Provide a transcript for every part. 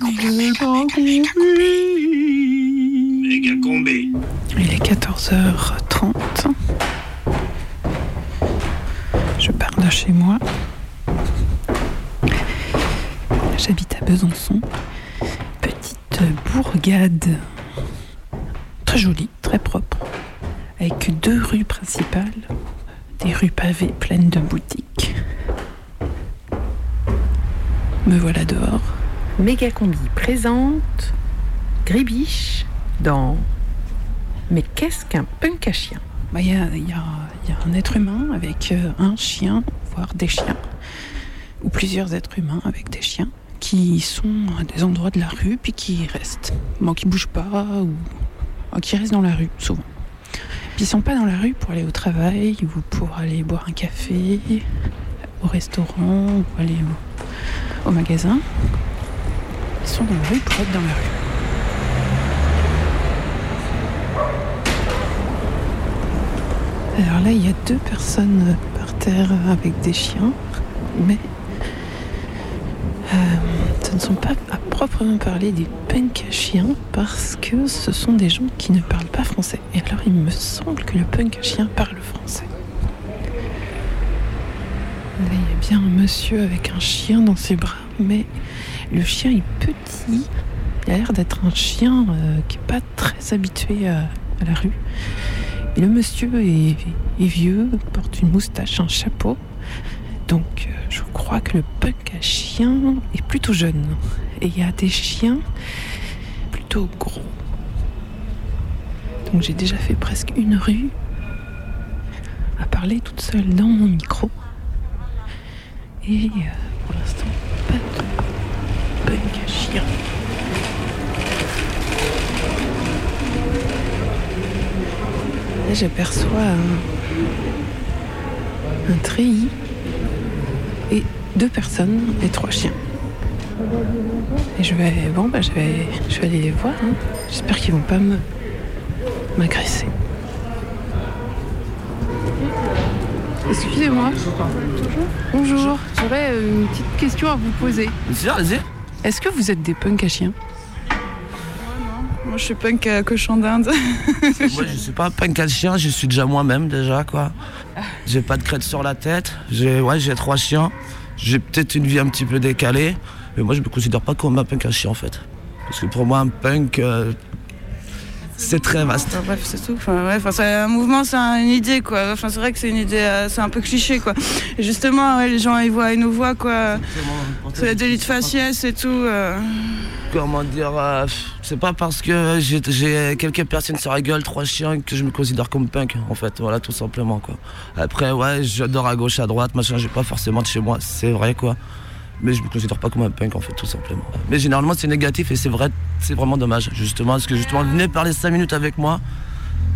Il est 14h30. Je pars de chez moi. J'habite à Besançon. Petite bourgade. Très jolie, très propre. Avec deux rues principales. Des rues pavées pleines de boutiques. Me voilà dehors. Méga Combi présente Gribiche dans Mais qu'est-ce qu'un punk à chien? Bah, Il y, a, un être humain avec euh, un chien, voire des chiens, ou plusieurs êtres humains avec des chiens, qui sont à des endroits de la rue, puis qui restent. Bon, qui bougent pas, ou ou qui restent dans la rue, souvent. Puis ils sont pas dans la rue pour aller au travail, ou pour aller boire un café, au restaurant, ou aller au magasin. Rue pour être dans la rue. Alors là, il y a deux personnes par terre avec des chiens, mais euh, ce ne sont pas à proprement parler des punks à chiens parce que ce sont des gens qui ne parlent pas français. Et alors, il me semble que le punk à chien parle français. Là, il y a bien un monsieur avec un chien dans ses bras, mais le chien est petit. Il a l'air d'être un chien euh, qui n'est pas très habitué à- à la rue. Et le monsieur est, vieux, porte une moustache, un chapeau. Donc euh, je crois que le punk à chien est plutôt jeune. Et il y a des chiens plutôt gros. Donc j'ai déjà fait presque une rue à parler toute seule dans mon micro. Et euh, pour l'instant, pas de à chien. Là, j'aperçois un, un treillis et deux personnes et trois chiens. Et je vais, bon, bah, je vais, je vais aller les voir. hein. J'espère qu'ils vont pas me m'agresser. Excusez-moi. Bonjour. J'aurais euh, une petite question à vous poser. Est-ce que vous êtes des punks à chiens? Moi, je suis punk à cochon d'Inde. Moi, je suis pas un punk à chien, je suis déjà moi-même, déjà, quoi. J'ai pas de crête sur la tête. J'ai, ouais, j'ai trois chiens. J'ai peut-être une vie un petit peu décalée. Mais moi, je me considère pas comme un punk à chien, en fait. Parce que pour moi, un punk, euh, c'est très vaste. Enfin, bref, c'est tout. Enfin, ouais, enfin, c'est un mouvement, c'est un- une idée, quoi. Enfin, c'est vrai que c'est une idée, euh, c'est un peu cliché, quoi. Et justement, ouais, les gens, ils voient, ils nous voient, quoi. C'est la délit de faciès et tout. euh. Comment dire euh, C'est pas parce que j'ai, j'ai quelques personnes sur la gueule, trois chiens, que je me considère comme punk, en fait. Voilà, tout simplement, quoi. Après, ouais, j'adore à gauche, à droite, machin, j'ai pas forcément de chez moi, c'est vrai, quoi. Mais je me considère pas comme un punk, en fait, tout simplement. Mais généralement, c'est négatif et c'est vrai, c'est vraiment dommage, justement, parce que justement, venez parler 5 minutes avec moi.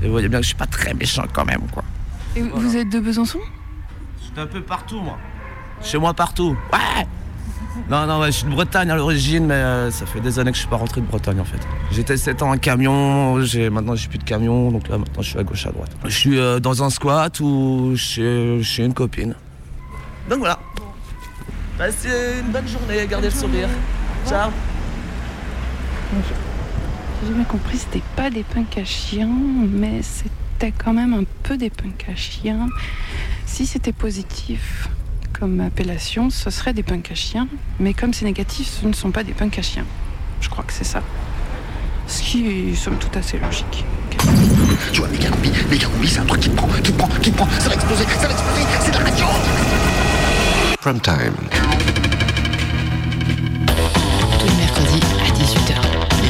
Et vous voyez bien que je suis pas très méchant quand même, quoi. Et vous êtes de Besançon? Je suis un peu partout, moi. Chez moi, partout. Ouais Non, non, ouais, je suis de Bretagne à l'origine, mais euh, ça fait des années que je suis pas rentré de Bretagne, en fait. J'étais 7 ans en camion, j'ai, maintenant j'ai plus de camion, donc là, maintenant je suis à gauche, à droite. Je suis euh, dans un squat ou chez, chez une copine. Donc voilà. Passez une bonne journée, gardez le sourire. Ciao J'ai jamais compris, c'était pas des punks à chiens, mais c'était quand même un peu des punks à chiens. Si c'était positif comme appellation, ce serait des punks à chiens, mais comme c'est négatif, ce ne sont pas des punks à chiens. Je crois que c'est ça. Ce qui est somme toute assez logique. Tu vois, méga combi, méga combi, c'est un truc qui te prend, qui te prend, qui te prend, ça va exploser, ça va exploser, c'est de la radio Prime time.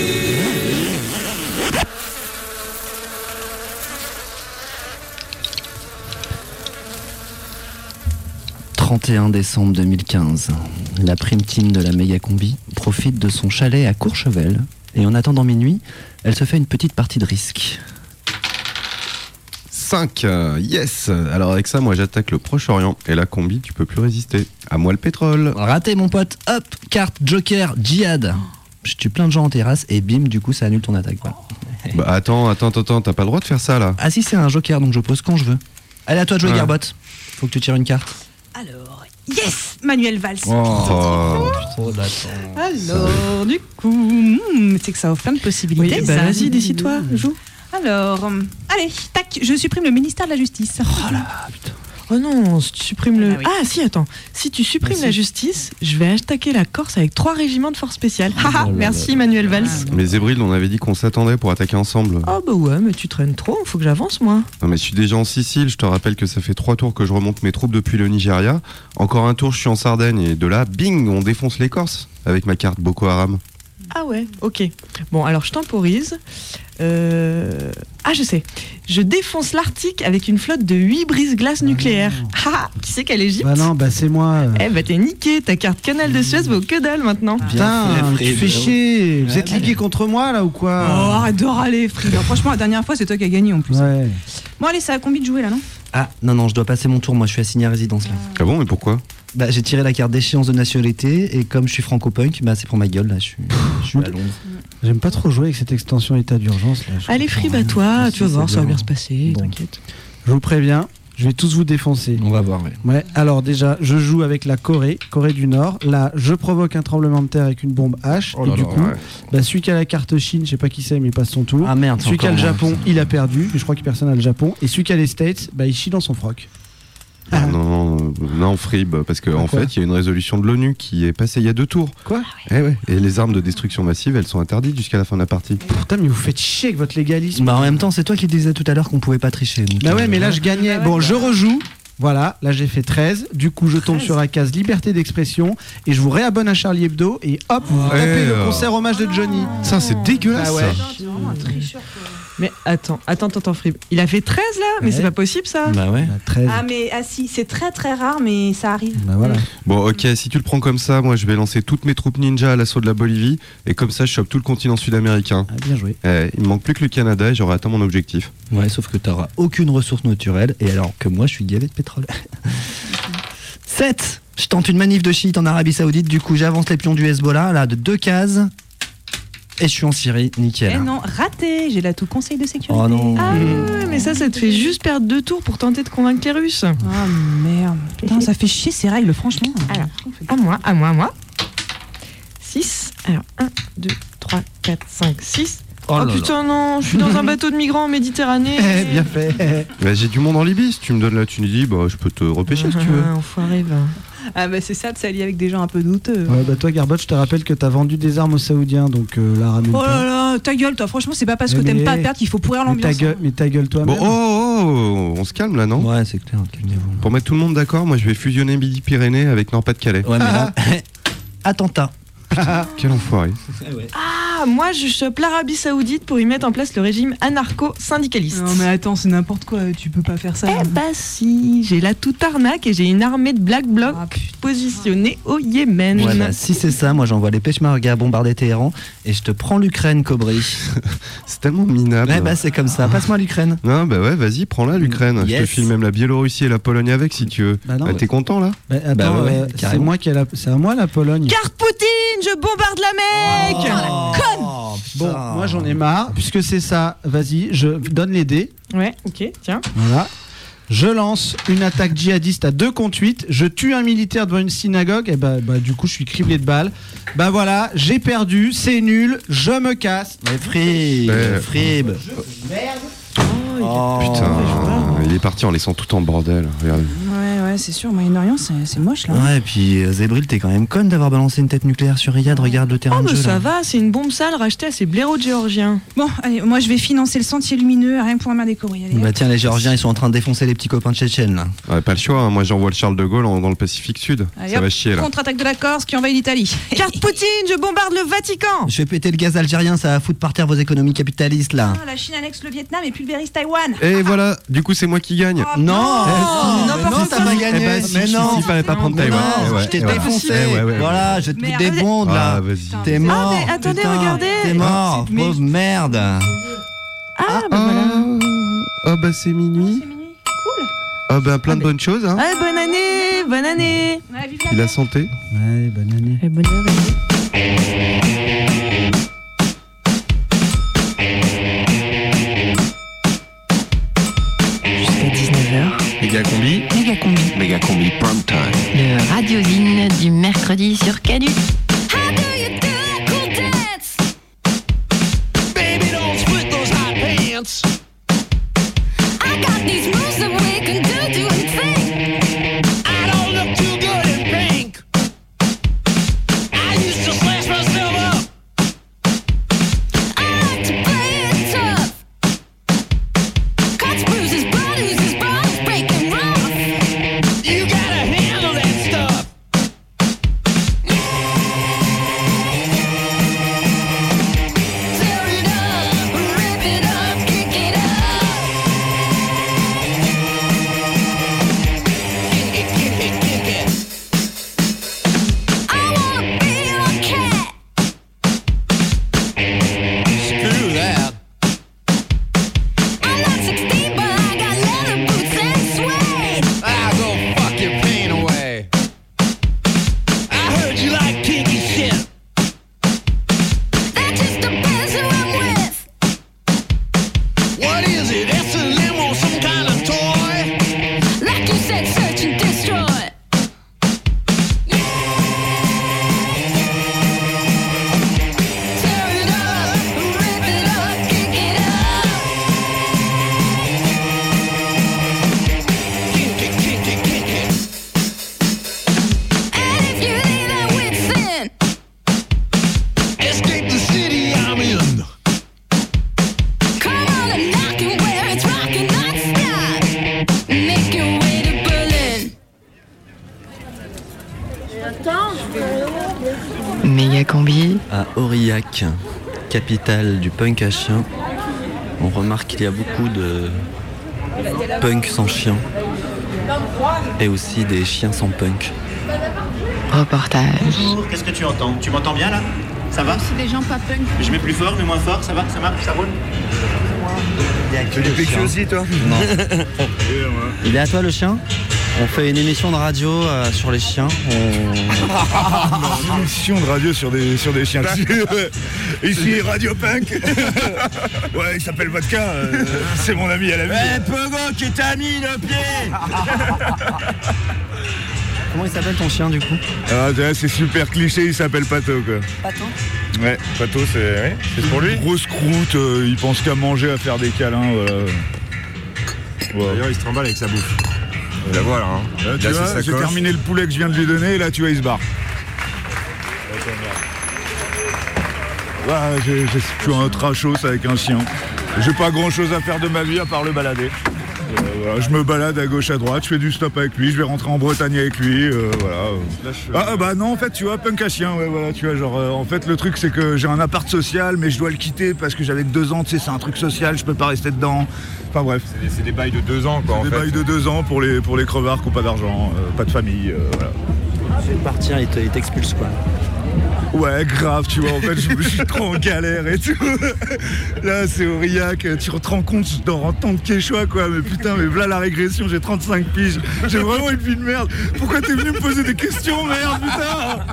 « 31 décembre 2015, la prime team de la méga combi profite de son chalet à Courchevel et en attendant minuit, elle se fait une petite partie de risque. 5. euh, Yes. Alors avec ça, moi j'attaque le Proche-Orient. Et la combi, tu peux plus résister. À moi le pétrole. Raté mon pote, hop, carte, joker, djihad. Je tue plein de gens en terrasse et bim, du coup ça annule ton attaque. voilà. Bah attends, attends, attends, attends, t'as pas le droit de faire ça là. Ah si, c'est un joker donc je pose quand je veux. Allez, à toi de jouer, Ouais. Faut que tu tires une carte. Alors, yes Manuel Valls. Oh. Alors, du coup, hmm, c'est que ça offre plein de possibilités. Oui, bah ça. vas-y, décide-toi, joue. Alors, allez, tac, je supprime le ministère de la Justice. Oh là, Oh non, si tu supprimes le. Ah oui. Ah si, attends. Si tu supprimes la justice, je vais attaquer la Corse avec trois régiments de force spéciale. Oh là Haha, là merci Manuel Valls. Mais Zébril, on avait dit qu'on s'attendait pour attaquer ensemble. Oh bah ouais, mais tu traînes trop, faut que j'avance moi. Non mais je suis déjà en Sicile, je te rappelle que ça fait trois tours que je remonte mes troupes depuis le Nigeria. Encore un tour, je suis en Sardaigne et de là, bing, on défonce les Corses avec ma carte Boko Haram. Ah ouais, ok. Bon, alors je temporise. Euh, Ah, je sais. Je défonce l'Arctique avec une flotte de 8 brise-glaces nucléaires. Ah, qui c'est qu'elle Égypte Bah non, bah c'est moi. Eh bah t'es niqué, ta carte canal de Suez vaut que dalle maintenant. Putain, fait, tu fais chier. Vous êtes ligués contre moi là ou Oh, quoi arrête de râler, Frida. Franchement, la dernière fois, c'est toi qui as gagné en plus. Ouais. Bon, allez, ça a combien de jouer là, non? Ah non, non, je dois passer mon tour, moi je suis assigné à résidence là. Ah bon, mais pourquoi? Bah j'ai tiré la carte d'échéance de nationalité et comme je suis franco-punk, bah c'est pour ma gueule là, je suis, je suis à Londres. J'aime pas trop jouer avec cette extension état d'urgence Allez, comprends Frib, rien. à toi, Si, tu vas voir, ça va bien se passer, Bon. t'inquiète. Je vous préviens, je vais tous vous défoncer. On va voir, ouais. Ouais, alors déjà, je joue avec la Corée, Corée du Nord. Là, je provoque un tremblement de terre avec une bombe H. Oh et du coup, ouais. bah, celui qui a la carte Chine, je sais pas qui c'est, mais il passe son tour. Ah merde, c'est celui qui a le Japon, il a perdu. Mais je crois que personne n'a le Japon. Et celui qui a les States, bah, il chie dans son froc. Ah, Non, non, non, Frib, parce qu'en en fait, il y a une résolution de l'ONU qui est passée il y a deux tours. Quoi Eh ouais. Et les armes de destruction massive, elles sont interdites jusqu'à la fin de la partie. Putain, mais vous faites chier avec votre légalisme. Bah en même temps, c'est toi qui disais tout à l'heure qu'on pouvait pas tricher. donc, Bah euh, ouais, mais là je gagnais. Bon, je rejoue. Voilà, là j'ai fait 13. Du coup, je tombe 13. sur la case liberté d'expression et je vous réabonne à Charlie Hebdo et hop, vous Ouais, tapez le alors. concert hommage de Johnny. Ça, c'est dégueulasse. Ah ouais. ça. Mais attends, attends, attends, attends, Frib. Il a fait 13 là? Mais Ouais. c'est pas possible ça Bah ouais. Bah, 13. Ah, mais ah, si, c'est très très rare, mais ça arrive. Bah voilà. Bon, ok, si tu le prends comme ça, moi je vais lancer toutes mes troupes ninja à l'assaut de la Bolivie. Et comme ça, je chope tout le continent sud-américain. Ah, bien joué. Eh, il me manque plus que le Canada et j'aurai atteint mon objectif. Ouais, sauf que t'auras aucune ressource naturelle et alors que moi je suis gavé de pétrole. 7 Je tente une manif de chiites en Arabie Saoudite, du coup j'avance les pions du Hezbollah, là de deux cases. Et je suis en Syrie, Eh nickel. non, raté, j'ai là tout conseil de sécurité. Oh non. Ah ouais, mais ça, ça te fait juste perdre deux tours pour tenter de convaincre les Russes. Ah merde. Putain, ça fait chier ces règles, franchement. Alors, à moi, à moi, à moi. 6. Alors, 1, 2, 3, 4, 5, 6. Oh, là. putain, non, je suis dans un bateau de migrants en Méditerranée. Eh, bien fait. Bah, j'ai du monde en Libye. Si tu me donnes la Tunisie, bah, je peux te repêcher si tu veux. Ah, enfoiré, va. Ah bah c'est ça de s'allier avec des gens un peu douteux. Ouais, bah toi, Garbot, je te rappelle que t'as vendu des armes aux Saoudiens, donc euh, là, ramène Oh là là, ta gueule, toi, franchement, c'est pas parce que t'aimes pas perdre qu'il faut pourrir Mais ta l'ambiance. gueule, mais ta gueule toi Bon, oh, oh, oh, on se calme là, non? Ouais, c'est clair, calmez-vous. Pour mettre tout le monde d'accord, moi je vais fusionner Midi-Pyrénées avec Nord-Pas-de-Calais. Ouais, mais là. Attentat. Quel enfoiré. Ah, moi, je chope l'Arabie Saoudite pour y mettre en place le régime anarcho-syndicaliste. Non mais attends, c'est n'importe quoi, tu peux pas faire ça. Eh bah si, j'ai la toute arnaque et j'ai une armée de Black Bloc Ah, positionnée au Yémen. Bah, si c'est ça, moi j'envoie les Peshmerga bombarder Téhéran et je te prends l'Ukraine, Cobry. C'est tellement minable. Ouais, bah c'est comme ça. Passe-moi l'Ukraine. Non, bah ouais, vas-y, prends-la l'Ukraine. Je te file même la Biélorussie et la Pologne avec si tu veux. Bah non, Bah, ouais. T'es content là Bah, attends, Bah ouais, euh, c'est moi qui la... c'est à moi la Pologne. Carte Poutine, je bombarde la Mecque Oh, Bon, putain. moi j'en ai marre, puisque c'est ça. Vas-y, je donne les dés. Ouais, ok, tiens. Voilà. Je lance une attaque djihadiste à 2 contre 8. Je tue un militaire devant une synagogue. Et bah, bah, du coup, je suis criblé de balles. Bah voilà, j'ai perdu, c'est nul, je me casse. Mais Frib. Frib. Oh, Putain, il est parti en laissant tout en bordel. Regarde. Ouais, c'est sûr, Moyen-Orient, c'est moche là. Ouais, et puis euh, Zébril, t'es quand même conne d'avoir balancé une tête nucléaire sur Riyad. Regarde le terrain Oh, de mais jeu. ça là. va, c'est une bombe sale rachetée à ces blaireaux de géorgiens. Bon, allez, moi je vais financer le sentier lumineux, rien que pour emmerder Cobry. Allez, Bah hop. tiens, les Géorgiens, ils sont en train de défoncer les petits copains de Tchétchènes là. Ouais, pas le choix, hein. moi j'envoie le Charles de Gaulle en- dans le Pacifique Sud. Allez, Ça hop, va chier là. Contre-attaque de la Corse qui envahit l'Italie. Carte Poutine, je bombarde le Vatican Je vais péter le gaz algérien, ça va foutre par terre vos économies capitalistes là. Ah, la Chine annexe le Vietnam et pulvérise Taïwan. Et voilà, du coup c'est moi qui gagne. Oh, Non, non, n'importe non, pas gagné. Eh ben, si, mais si, non, si, il fallait pas prendre Taïwan. Eh je t'ai eh défoncé. Eh. Voilà, je te débonde là. Ah, vas-y. T'es Ah, mort. mais attendez, putain. regardez. T'es mort, Mais- pauvre merde. Ah, bah voilà. Oh, Oh bah c'est minuit. Cool. Oh bah plein de bonnes choses. Hein. Ah, bonne année, bonne année. Et la santé. Ouais, bonne année. Et bonheur. Jusqu'à Méga combi. Prime time. le radiosine du mercredi sur Canu. Baby, don't split those hot pants. I got these capitale du punk à chien, on remarque qu'il y a beaucoup de punk sans chien et aussi des chiens sans punk. Reportage. Bonjour, qu'est-ce que tu entends? Tu m'entends bien là? Ça va? C'est des gens pas punk. Je mets plus fort, mets moins fort, ça va Ça marche Ça roule? Tu as du PQ aussi toi? Non. Il est à toi le chien? On fait une émission de radio euh, sur les chiens. Une émission de radio sur des, sur des chiens. Ici Radio Punk. ouais, il s'appelle Vodka. euh, c'est mon ami à la vie. Eh, Pogo, qui t'a mis le pied Comment il s'appelle ton chien du coup? Ah, c'est super cliché, il s'appelle Pato quoi. Pato? Ouais, Pato c'est ouais, c'est pour lui. Grosse croûte, euh, il pense qu'à manger, à faire des câlins, voilà. D'ailleurs, il se trimballe avec sa bouffe. La voilà. Hein. Là, tu Là, vois, j'ai terminé le poulet que je viens de lui donner, et là, tu vois, il se barre. J'ai- je suis un trashos avec un chien. J'ai pas grand chose à faire de ma vie à part le balader. Euh, voilà, je me balade à gauche à droite, je fais du stop avec lui, je vais rentrer en Bretagne avec lui, euh, voilà. Ah ah, bah non en fait tu vois punk à chien ouais voilà tu vois genre euh, en fait le truc c'est que j'ai un appart social mais je dois le quitter parce que j'avais deux ans tu sais c'est un truc social je peux pas rester dedans enfin bref C'est des bails de deux ans quoi en des fait. bails de deux ans pour les pour les crevards qui ont pas d'argent euh, pas de famille euh, voilà Je vais partir, il t'expulse quoi. Ouais, grave, tu vois, en fait, je, je suis trop en galère et tout. Là, c'est Aurillac, tu te rends compte, je dors en tant que quechua, quoi. Mais putain, mais voilà la régression, j'ai 35 piges. J'ai vraiment une vie de merde. Pourquoi t'es venu me poser des questions, merde, putain?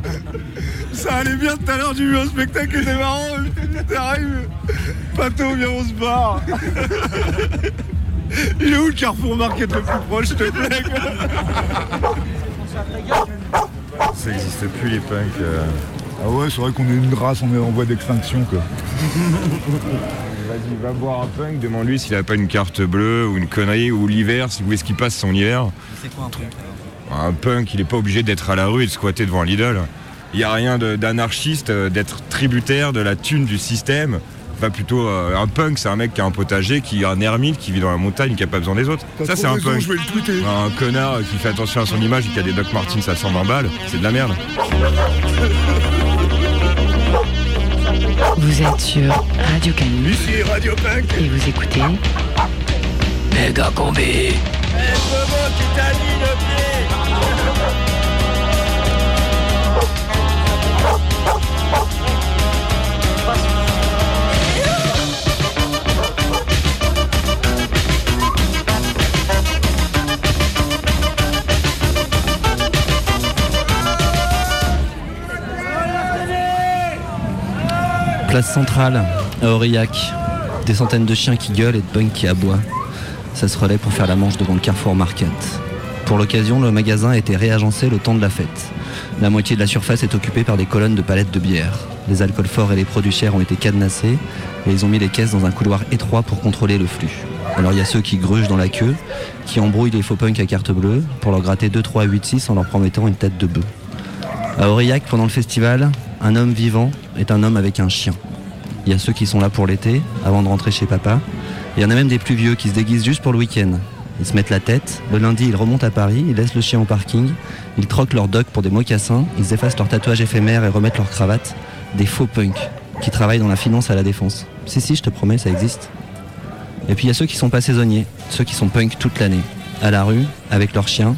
Ça allait bien tout à l'heure, j'ai vu un spectacle qui était marrant. mais T'arrives, Pato, viens, on se barre. Il est où le Carrefour Market le plus proche, s'il te plaît quoi? Ça n'existe plus les punks. euh. Ah ouais, c'est vrai qu'on est une race, on est en voie d'extinction, quoi. Vas-y, va voir un punk, demande-lui s'il a pas une carte bleue ou une connerie ou l'hiver, si où est-ce qu'il passe son hiver. C'est quoi un truc Un punk, il est pas obligé d'être à la rue et de squatter devant Lidl. Il y a rien d'anarchiste euh, d'être tributaire de la thune du système. Enfin, plutôt, euh, un punk, c'est un mec qui a un potager, qui est un ermite, qui vit dans la montagne, qui a pas besoin des autres. Ça, c'est un raison, punk. je vais le tweeter. Un connard qui fait attention à son image et qui a des Doc Martens à 120 balles, c'est de la merde. Vous êtes sur Radio Canu Ici Radio Punk. et vous écoutez Méga combi. Pogo, qui t'a mis le pied Place centrale, à Aurillac, des centaines de chiens qui gueulent et de punks qui aboient. Ça se relaie pour faire la manche devant le Carrefour Market. Pour l'occasion, le magasin a été réagencé le temps de la fête. La moitié de la surface est occupée par des colonnes de palettes de bière. Les alcools forts et les produits chers ont été cadenassés et ils ont mis les caisses dans un couloir étroit pour contrôler le flux. Alors il y a ceux qui grugent dans la queue, qui embrouillent les faux punks à carte bleue pour leur gratter 2, 3, 8, 6 en leur promettant une tête de bœuf. À Aurillac, pendant le festival, un homme vivant est un homme avec un chien. Il y a ceux qui sont là pour l'été, avant de rentrer chez papa. Il y en a même des plus vieux qui se déguisent juste pour le week-end. Ils se mettent la tête, le lundi ils remontent à Paris, ils laissent le chien au parking, ils troquent leur doc pour des mocassins, ils effacent leurs tatouages éphémères et remettent leur cravate. Des faux punks qui travaillent dans la finance à la défense. Si si, je te promets, ça existe. Et puis il y a ceux qui sont pas saisonniers, ceux qui sont punks toute l'année, à la rue, avec leurs chiens,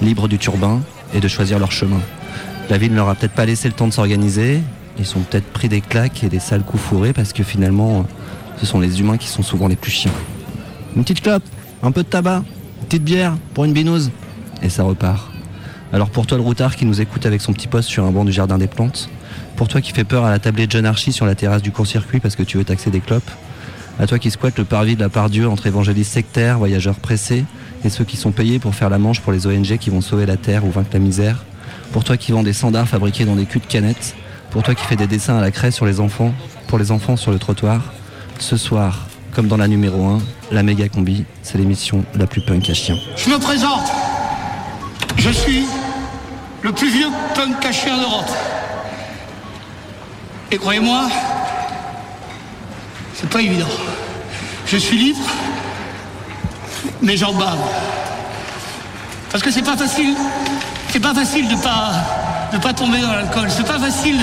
libres du turbin et de choisir leur chemin. La ville ne leur a peut-être pas laissé le temps de s'organiser, ils sont peut-être pris des claques et des sales coups fourrés parce que finalement, ce sont les humains qui sont souvent les plus chiants. Une petite clope, un peu de tabac, une petite bière pour une binouse, et ça repart. Alors pour toi le routard qui nous écoute avec son petit poste sur un banc du jardin des plantes, pour toi qui fait peur à la tablée de John Archie sur la terrasse du court-circuit parce que tu veux taxer des clopes, à toi qui squatte le parvis de la part Dieu entre évangélistes sectaires, voyageurs pressés, et ceux qui sont payés pour faire la manche pour les ONG qui vont sauver la terre ou vaincre la misère, pour toi qui vend des sandars fabriqués dans des culs de canettes, pour toi qui fais des dessins à la craie sur les enfants, pour les enfants sur le trottoir, ce soir, comme dans la numéro 1, la méga combi, c'est l'émission la plus punk à chien. Je me présente. Je suis le plus vieux punk à chien d'Europe. Et croyez-moi, c'est pas évident. Je suis libre, mais j'en bave. Parce que c'est pas facile. C'est pas facile de pas de pas tomber dans l'alcool. C'est pas facile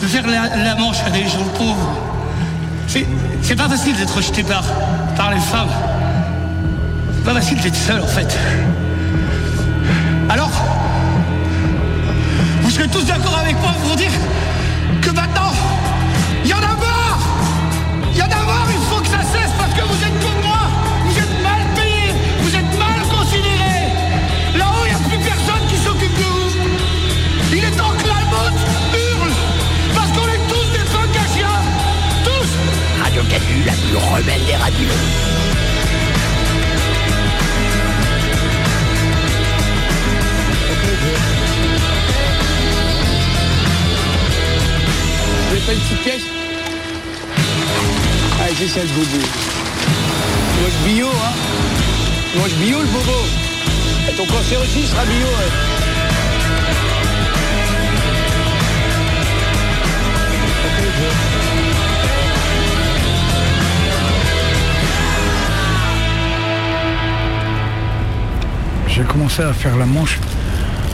de, faire la, manche à des gens pauvres. C'est c'est pas facile d'être rejeté par par les femmes. C'est pas facile d'être seul en fait. Alors, vous serez tous d'accord avec moi pour dire que maintenant, il y en a marre Rebelle des radios. Pas une petite pièce Allez, c'est ça le bobo. Tu manges bio, hein Tu manges bio le bobo. Et ton cancer aussi sera bio. J'ai commencé à faire la manche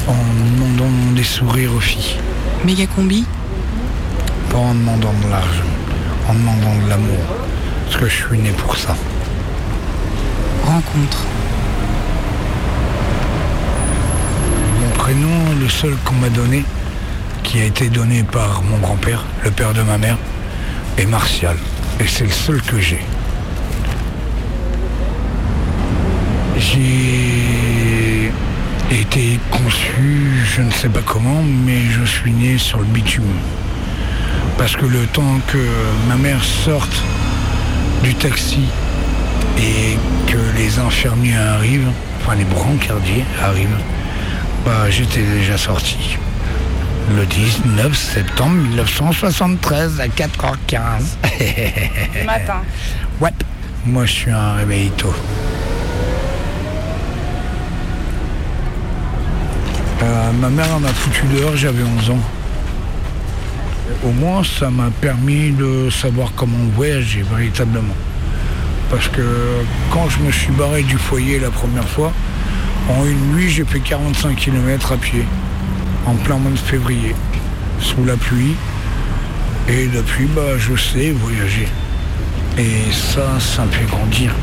en demandant des sourires aux filles. Méga combi Pas en demandant de l'argent, en demandant de l'amour. Parce que je suis né pour ça. Rencontre. Mon prénom, le seul qu'on m'a donné, qui a été donné par mon grand-père, le père de ma mère, est Martial. Et c'est le seul que j'ai. J'ai été conçu, je ne sais pas comment, mais je suis né sur le bitume. Parce que le temps que ma mère sorte du taxi et que les infirmiers arrivent, enfin les brancardiers arrivent, bah j'étais déjà sorti. Le 19 septembre 1973 à 4h15. Matin. Ouais, moi je suis un réveillito. Euh, ma mère m'a foutu dehors, j'avais 11 ans. Au moins, ça m'a permis de savoir comment voyager véritablement. Parce que quand je me suis barré du foyer la première fois, en une nuit, j'ai fait 45 km à pied, en plein mois de février, sous la pluie. Et depuis, bah, je sais voyager. Et ça, ça me fait grandir.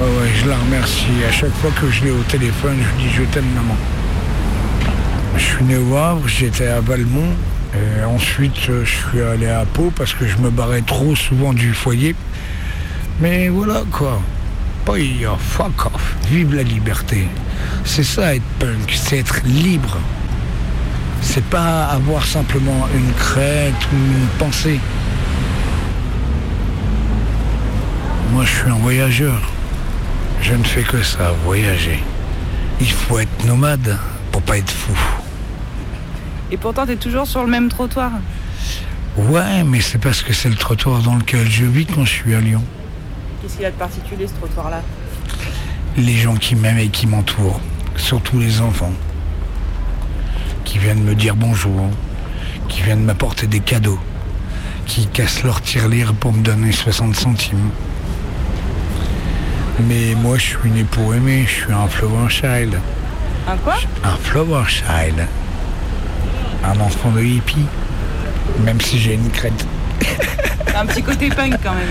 Ouais, ouais, je la remercie. À chaque fois que je l'ai au téléphone, je lui dis je t'aime maman. Je suis né au Havre, j'étais à Valmont. Et ensuite, euh, je suis allé à Pau parce que je me barrais trop souvent du foyer. Mais voilà quoi. Pas fuck off. Vive la liberté. C'est ça être punk, c'est être libre. C'est pas avoir simplement une crête ou une pensée. Moi, je suis un voyageur. Je ne fais que ça, voyager. Il faut être nomade pour pas être fou. Et pourtant, t'es toujours sur le même trottoir. Ouais, mais c'est parce que c'est le trottoir dans lequel je vis quand je suis à Lyon. Qu'est-ce qu'il y a de particulier, ce trottoir-là? Les gens qui m'aiment et qui m'entourent, surtout les enfants, qui viennent me dire bonjour, qui viennent m'apporter des cadeaux, qui cassent leur tirelire pour me donner 60 centimes. Mais moi, je suis né pour aimer, je suis un flower child. Un quoi? Un flower child. Un enfant de hippie. Même si j'ai une crête. Un petit côté punk quand même.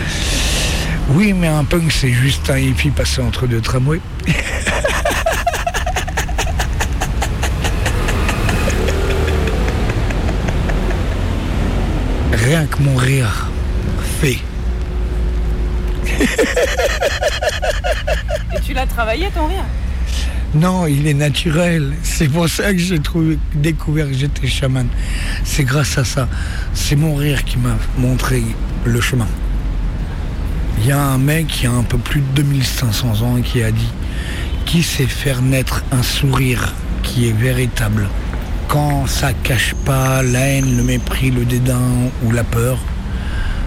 Oui, mais un punk, c'est juste un hippie passé entre deux tramways. Rien que mon rire fait. Et tu l'as travaillé ton rire? Non, il est naturel. C'est pour ça que j'ai découvert que j'étais chaman. C'est grâce à ça. C'est mon rire qui m'a montré le chemin. Il y a un mec qui a un peu plus de 2500 ans qui a dit qui sait faire naître un sourire qui est véritable quand ça cache pas la haine, le mépris, le dédain ou la peur?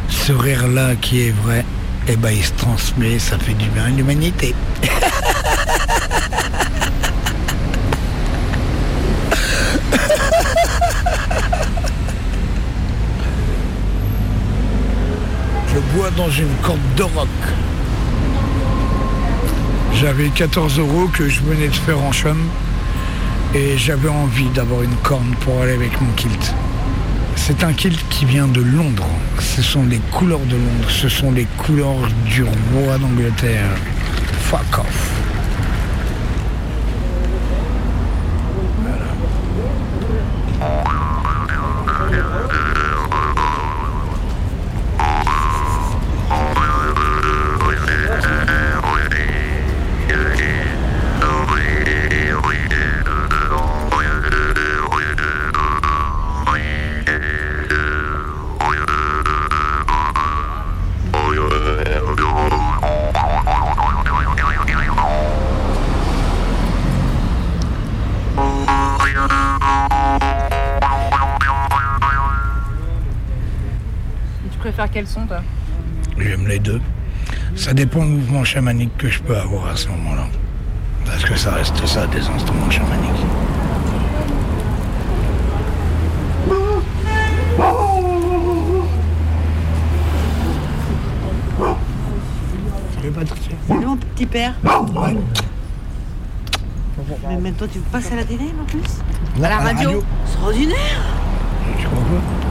Ce rire-là qui est vrai, eh ben il se transmet, ça fait du bien à l'humanité. Je dans une corde de rock. J'avais 14 euros que je venais de faire en chum et j'avais envie d'avoir une corne pour aller avec mon kilt. C'est un kilt qui vient de Londres. Ce sont les couleurs de Londres. Ce sont les couleurs du roi d'Angleterre. Fuck off. Préfères quel son toi J'aime les deux. Ça dépend du mouvement chamanique que je peux avoir à ce moment-là. Parce que ça reste ça, des instruments chamaniques. Pas Salut mon petit père. Ouais. Mais maintenant tu passes à la télé en plus À la à la radio radio. Extraordinaire Tu comprends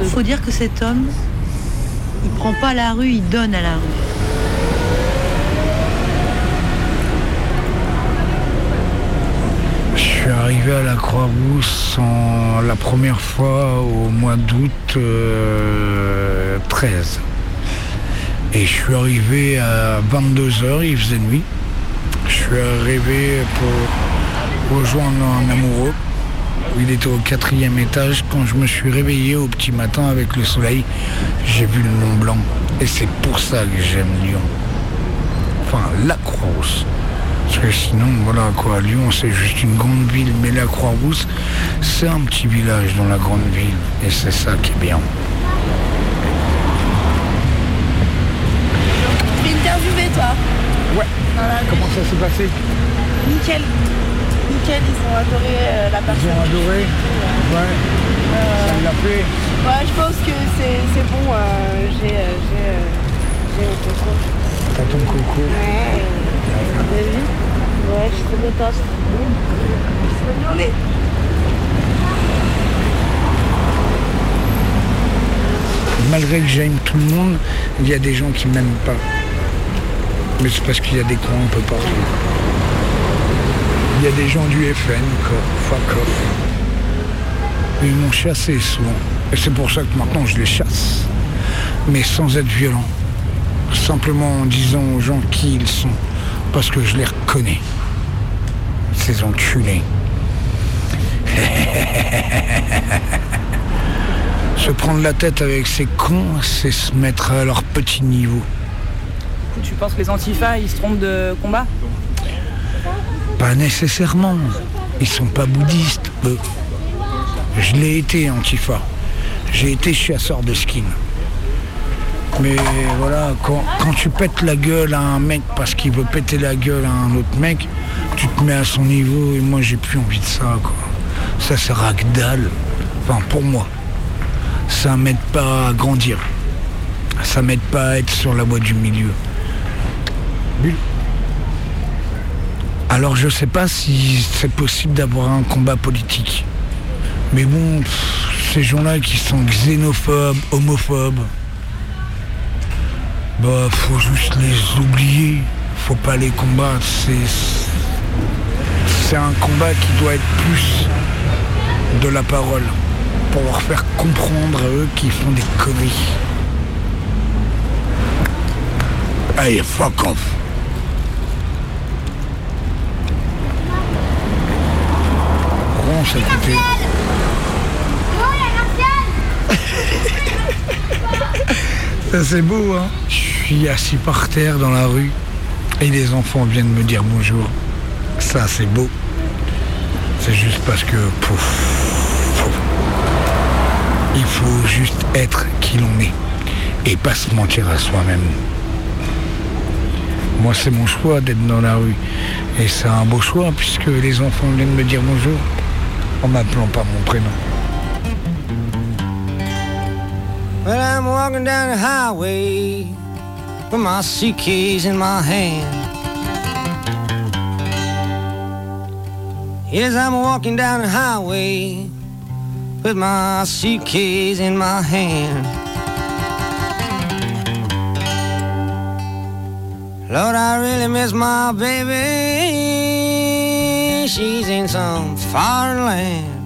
Il faut dire que cet homme, il prend pas la rue, il donne à la rue. Je suis arrivé à la Croix-Rousse la première fois au mois d'août euh, 13. Et je suis arrivé à 22h, il faisait nuit. Je suis arrivé pour rejoindre un amoureux. Il était au quatrième étage. Quand je me suis réveillé au petit matin avec le soleil, j'ai vu le Mont Blanc. Et c'est pour ça que j'aime Lyon. Enfin, la Croix-Rousse. Parce que sinon, voilà quoi, Lyon c'est juste une grande ville, mais la Croix-Rousse, c'est un petit village dans la grande ville. Et c'est ça qui est bien. Tu m'as interviewé toi Ouais. Comment ça s'est passé? Nickel. Nickel, ils ont adoré euh, la personne. Ils ont adoré Ouais. Ça l'a fait Ouais, je pense que c'est bon. euh, j'ai euh, j'ai euh, mon coco. T'as ton coco. Ouais. T'as vu? Ouais, je suis trop contente. Allez. Malgré que j'aime tout le monde, il y a des gens qui m'aiment pas. Mais c'est parce qu'il y a des cons un peu partout. Il y a des gens du FN, quoi. Fuck off. Ils m'ont chassé souvent. Et c'est pour ça que maintenant je les chasse. Mais sans être violent. Simplement en disant aux gens qui ils sont. Parce que je les reconnais. Ces enculés. Se prendre la tête avec ces cons, c'est se mettre à leur petit niveau. tu penses que les antifas, ils se trompent de combat? Pas nécessairement. Ils sont pas bouddhistes. Je l'ai été, Antifa. J'ai été chasseur de skin. Mais voilà, quand, tu pètes la gueule à un mec parce qu'il veut péter la gueule à un autre mec, tu te mets à son niveau et moi j'ai plus envie de ça. Ça à que. Enfin, pour moi. Ça m'aide pas à grandir. Ça m'aide pas à être sur la voie du milieu. Alors je sais pas si c'est possible d'avoir un combat politique. Mais bon, ces gens-là qui sont xénophobes, homophobes, bah faut juste les oublier. Faut pas les combattre. C'est un combat qui doit être plus de la parole pour leur faire comprendre à eux qu'ils font des conneries. Allez, fuck off. Ça c'est beau, hein Je suis assis par terre dans la rue et les enfants viennent me dire bonjour. Ça c'est beau. C'est juste parce que pouf. il faut juste être qui l'on est et pas se mentir à soi-même. Moi c'est mon choix d'être dans la rue et c'est un beau choix puisque les enfants viennent me dire bonjour en m'appelant par mon prénom. Well, I'm walking down the highway with my suitcase in my hand. Yes, I'm walking down the highway with my suitcase in my hand. Lord, I really miss my baby. She's in some foreign land.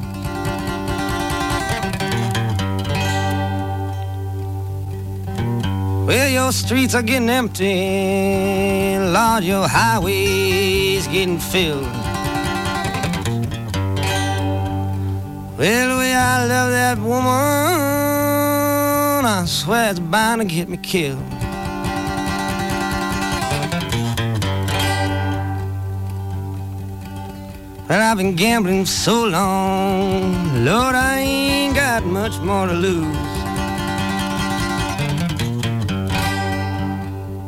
Well, your streets are getting empty. Lord, your highways getting filled. Well, the way I love that woman, I swear it's bound to get me killed. Well, I've been gambling so long, Lord, I ain't got much more to lose.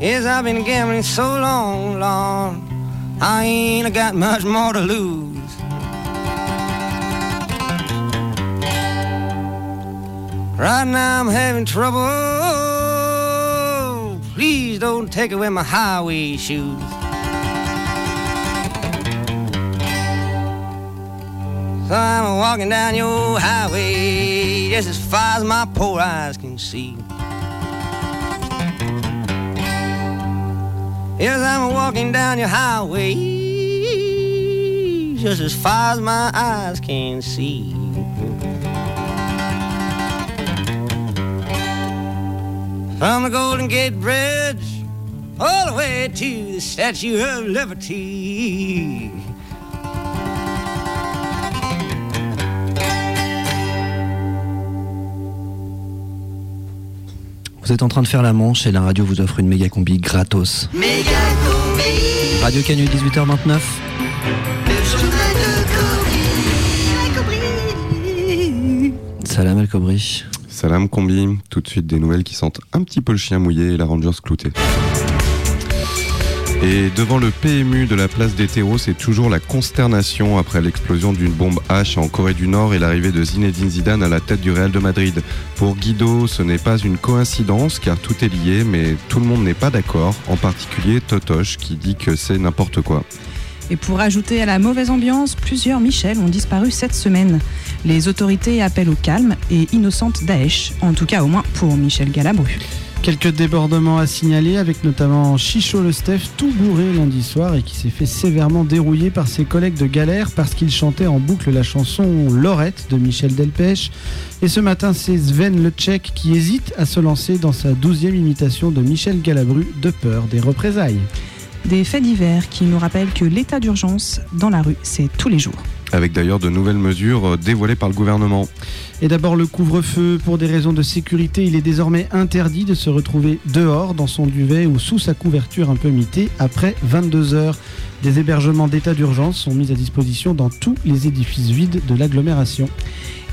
Yes, I've been gambling so long, Lord, I ain't got much more to lose. Right now I'm having trouble. Please don't take away my highway shoes. So I'm walking down your highway just as far as my poor eyes can see. Yes, I'm walking down your highway just as far as my eyes can see. From the Golden Gate Bridge all the way to the Statue of Liberty. Vous êtes en train de faire la manche et la radio vous offre une méga combi gratos. Radio Canu 18h29. Salam El Kobri. Salam Combi, tout de suite des nouvelles qui sentent un petit peu le chien mouillé et la Rangers cloutée. Et devant le PMU de la place des terreaux, c'est toujours la consternation après l'explosion d'une bombe H en Corée du Nord et l'arrivée de Zinedine Zidane à la tête du Real de Madrid. Pour Guido, ce n'est pas une coïncidence car tout est lié, mais tout le monde n'est pas d'accord, en particulier Totoche qui dit que c'est n'importe quoi. Et pour ajouter à la mauvaise ambiance, plusieurs Michel ont disparu cette semaine. Les autorités appellent au calme et innocente Daesh, en tout cas au moins pour Michel Galabru. Quelques débordements à signaler, avec notamment Chicho le Steph, tout bourré lundi soir et qui s'est fait sévèrement dérouiller par ses collègues de galère parce qu'il chantait en boucle la chanson Lorette de Michel Delpech. Et ce matin, c'est Sven le Tchèque qui hésite à se lancer dans sa douzième imitation de Michel Galabru de peur des représailles. Des faits divers qui nous rappellent que l'état d'urgence dans la rue, c'est tous les jours. Avec d'ailleurs de nouvelles mesures euh, dévoilées par le gouvernement. Et d'abord le couvre-feu, pour des raisons de sécurité, il est désormais interdit de se retrouver dehors, dans son duvet ou sous sa couverture un peu mitée, après 22 heures. Des hébergements d'état d'urgence sont mis à disposition dans tous les édifices vides de l'agglomération.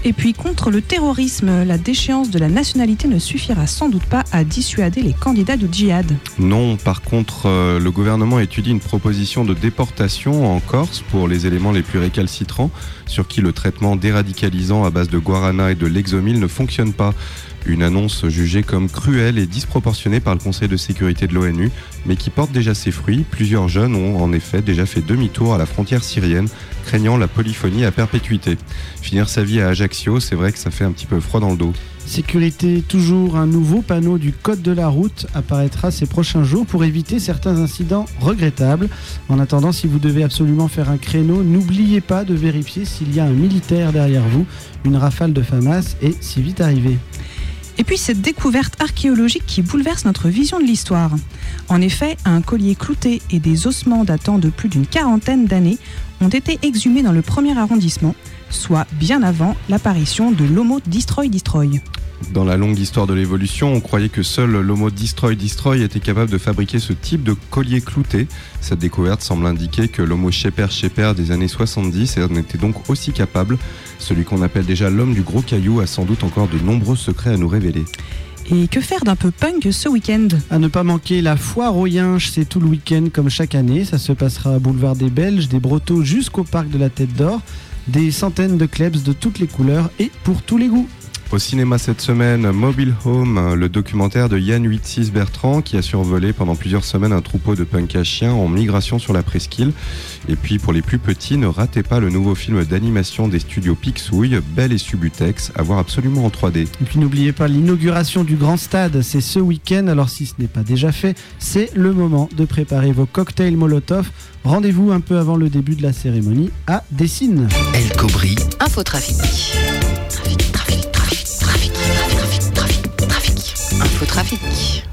Et puis contre le terrorisme, la déchéance de la nationalité ne suffira sans doute pas à dissuader les candidats du djihad. Non, par contre, euh, le gouvernement étudie une proposition de déportation en Corse pour les éléments les plus récalcitrants, sur qui le traitement déradicalisant à base de guarana et de lexomil ne fonctionne pas. Une annonce jugée comme cruelle et disproportionnée par le Conseil de sécurité de l'ONU, mais qui porte déjà ses fruits. Plusieurs jeunes ont en effet déjà fait demi-tour à la frontière syrienne, craignant la polyphonie à perpétuité. Finir sa vie à Ajaccio, c'est vrai que ça fait un petit peu froid dans le dos. Sécurité, toujours un nouveau panneau du Code de la route apparaîtra ces prochains jours pour éviter certains incidents regrettables. En attendant, si vous devez absolument faire un créneau, n'oubliez pas de vérifier s'il y a un militaire derrière vous. Une rafale de FAMAS est si vite arrivée. Et puis cette découverte archéologique qui bouleverse notre vision de l'histoire. En effet, un collier clouté et des ossements datant de plus d'une quarantaine d'années ont été exhumés dans le premier arrondissement, soit bien avant l'apparition de l'Homo Destroy Destroy. Dans la longue histoire de l'évolution, on croyait que seul l'Homo Destroy Destroy était capable de fabriquer ce type de collier clouté. Cette découverte semble indiquer que l'Homo Shepherd Shepherd des années 70 en était donc aussi capable. Celui qu'on appelle déjà l'homme du gros caillou a sans doute encore de nombreux secrets à nous révéler. Et que faire d'un peu punk ce week-end? À ne pas manquer la foire aux Yinches, c'est tout le week-end comme chaque année. Ça se passera à boulevard des Belges, des Brotteaux jusqu'au parc de la Tête d'Or. Des centaines de clubs de toutes les couleurs et pour tous les goûts. Au cinéma cette semaine, Mobile Home, le documentaire de Yann 86 Bertrand qui a survolé pendant plusieurs semaines un troupeau de punk à chiens en migration sur la presqu'île. Et puis pour les plus petits, ne ratez pas le nouveau film d'animation des studios Pixouille, Belle et Subutex, à voir absolument en 3D. Et puis n'oubliez pas l'inauguration du grand stade, c'est ce week-end. Alors si ce n'est pas déjà fait, c'est le moment de préparer vos cocktails Molotov. Rendez-vous un peu avant le début de la cérémonie à Dessine. El Cobri, Infotrafic. Infotrafic.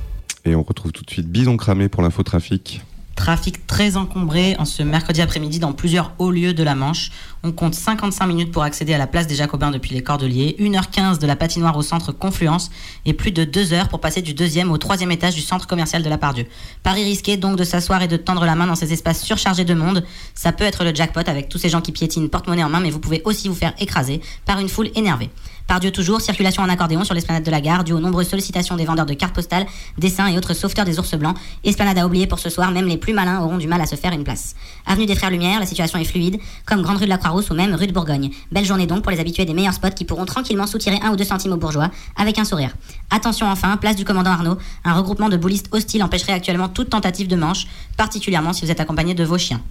Et on retrouve tout de suite Bison Cramé pour l'infotrafic. Trafic très encombré en ce mercredi après-midi dans plusieurs hauts lieux de la Manche. On compte 55 minutes pour accéder à la place des Jacobins depuis les Cordeliers, 1h15 de la patinoire au centre Confluence et plus de 2 heures pour passer du deuxième au troisième étage du centre commercial de la Pardieu. Paris risqué donc de s'asseoir et de tendre la main dans ces espaces surchargés de monde. Ça peut être le jackpot avec tous ces gens qui piétinent porte-monnaie en main, mais vous pouvez aussi vous faire écraser par une foule énervée. Pardieu toujours, circulation en accordéon sur l'esplanade de la gare, dû aux nombreuses sollicitations des vendeurs de cartes postales, dessins et autres sauveteurs des ours blancs. Esplanade à oublier pour ce soir, même les plus malins auront du mal à se faire une place. Avenue des Frères Lumière, la situation est fluide, comme Grande Rue de la Croix-Rousse ou même Rue de Bourgogne. Belle journée donc pour les habitués des meilleurs spots qui pourront tranquillement soutirer un ou deux centimes aux bourgeois, avec un sourire. Attention enfin, place du commandant Arnaud, un regroupement de boulistes hostiles empêcherait actuellement toute tentative de manche, particulièrement si vous êtes accompagné de vos chiens.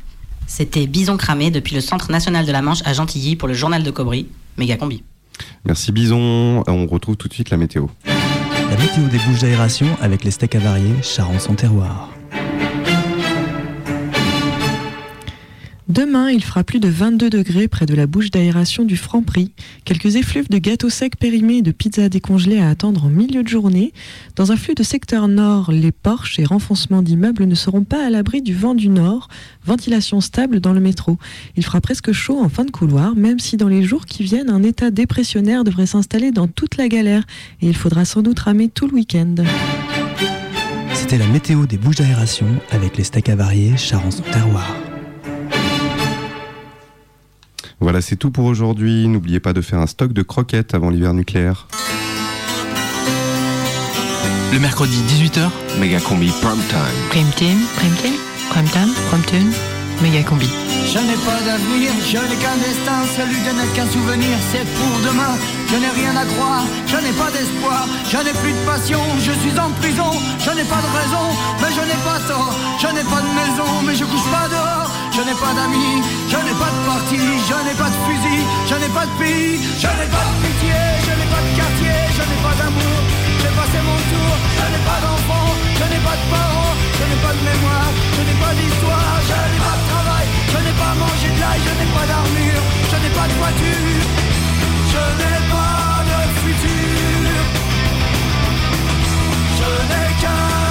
C'était Bison Cramé depuis le Centre National de la Manche à Gentilly pour le journal de Cobry, méga combi. Merci Bison. On retrouve tout de suite la météo. La météo des bouches d'aération avec les steaks avariés, Charence en terroir. Demain, il fera plus de 22 degrés près de la bouche d'aération du Franprix. Quelques effluves de gâteaux secs périmés et de pizzas décongelées à attendre en milieu de journée. Dans un flux de secteur nord, les porches et renfoncements d'immeubles ne seront pas à l'abri du vent du nord. Ventilation stable dans le métro. Il fera presque chaud en fin de couloir, même si dans les jours qui viennent, un état dépressionnaire devrait s'installer dans toute la galère. Et il faudra sans doute ramer tout le week-end. C'était la météo des bouches d'aération avec les steaks avariés, Charence en terroir. Voilà, c'est tout pour aujourd'hui. N'oubliez pas de faire un stock de croquettes avant l'hiver nucléaire. Le mercredi 18h, méga combi prime time. Prime team, prime team, prime time, prime méga combi. Je n'ai pas d'avenir, je n'ai qu'un destin, celui de n'être qu'un souvenir, c'est pour demain. Je n'ai rien à croire, je n'ai pas d'espoir, je n'ai plus de passion, je suis en prison, je n'ai pas de raison, mais je n'ai pas tort, je n'ai pas de maison, mais je couche pas dehors, je n'ai pas d'amis, je n'ai pas de parti, je n'ai pas de fusil, je n'ai pas de pays, je n'ai pas de pitié, je n'ai pas de quartier, je n'ai pas d'amour, j'ai passé mon tour, je n'ai pas d'enfant, je n'ai pas de parents, je n'ai pas de mémoire, je n'ai pas d'histoire, je n'ai pas de travail, je n'ai pas mangé de l'ail, je n'ai pas d'armure, je n'ai pas de voiture, je n'ai pas de futur, je n'ai qu'un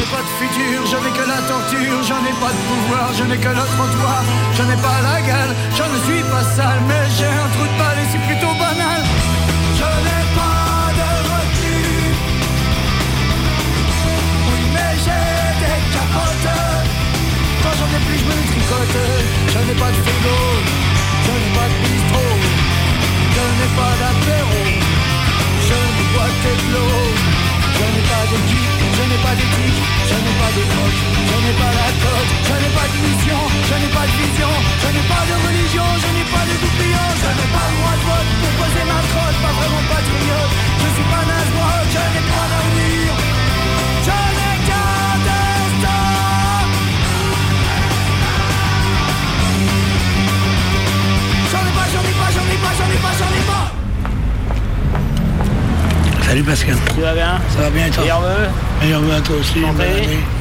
n'ai pas de futur, je n'ai que la torture, je n'ai pas de pouvoir, je n'ai que le trottoir, je n'ai pas la gale, je ne suis pas sale, mais j'ai un trou de balle et c'est plutôt banal. Je n'ai pas de recul. Oui, mais j'ai des capotes. Quand j'en ai plus, je me tricote. Je n'ai pas de frigo, je n'ai pas de bistrot, je n'ai pas d'apéro, je ne bois que l'eau. Je n'ai pas d'équipe, je n'ai pas d'éthique, je n'ai pas de coach, je n'ai pas la cote, je n'ai pas de mission, je n'ai pas de vision, je n'ai pas de religion, je n'ai pas de goupillon, je n'ai pas le droit de vote pour poser ma crotte, pas vraiment patriote, je suis pas naze je n'ai pas d'avenir, je n'ai qu'un destin. J'en ai pas, j'en ai pas, j'en ai pas, j'en ai pas, j'en ai pas. Salut Pascal. Tu vas bien Ça va bien et toi Meilleur vœu Meilleur vœu à toi aussi. Santé.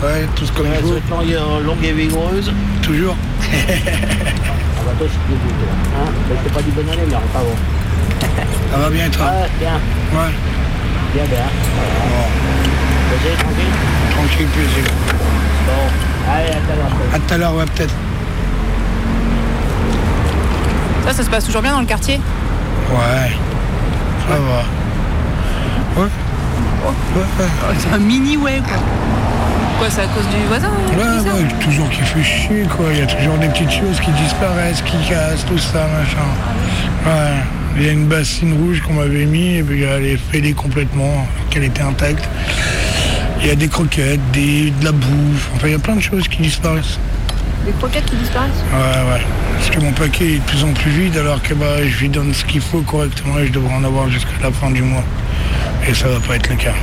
Ouais, tout ce qu'on longue, longue et vigoureuse. Toujours. Ah bah toi, je suis dégoûté. Hein je t'ai pas dit bonne année, mais alors, pas bon. Ça va bien et toi Ouais, bien. Ouais. Bien, bien. Posé, tranquille Tranquille, plaisir. Bon, allez, à tout à l'heure. À tout à l'heure, ouais, peut-être. Ça, ça se passe toujours bien dans le quartier? Ouais. Ça va. Ouais. Ouais, ouais. C'est un mini ouais quoi. Quoi, c'est à cause du voisin hein, Ouais, ouais, toujours qui fait chier, quoi. Il y a toujours des petites choses qui disparaissent, qui cassent, tout ça, machin. Ouais. Il y a une bassine rouge qu'on m'avait mis, et puis elle est fêlée complètement, qu'elle était intacte. Il y a des croquettes, des, de la bouffe, enfin, il y a plein de choses qui disparaissent. Des croquettes qui disparaissent? Ouais, ouais. Parce que mon paquet est de plus en plus vide, alors que bah, je lui donne ce qu'il faut correctement et je devrais en avoir jusqu'à la fin du mois. Et ça va pas être le cas.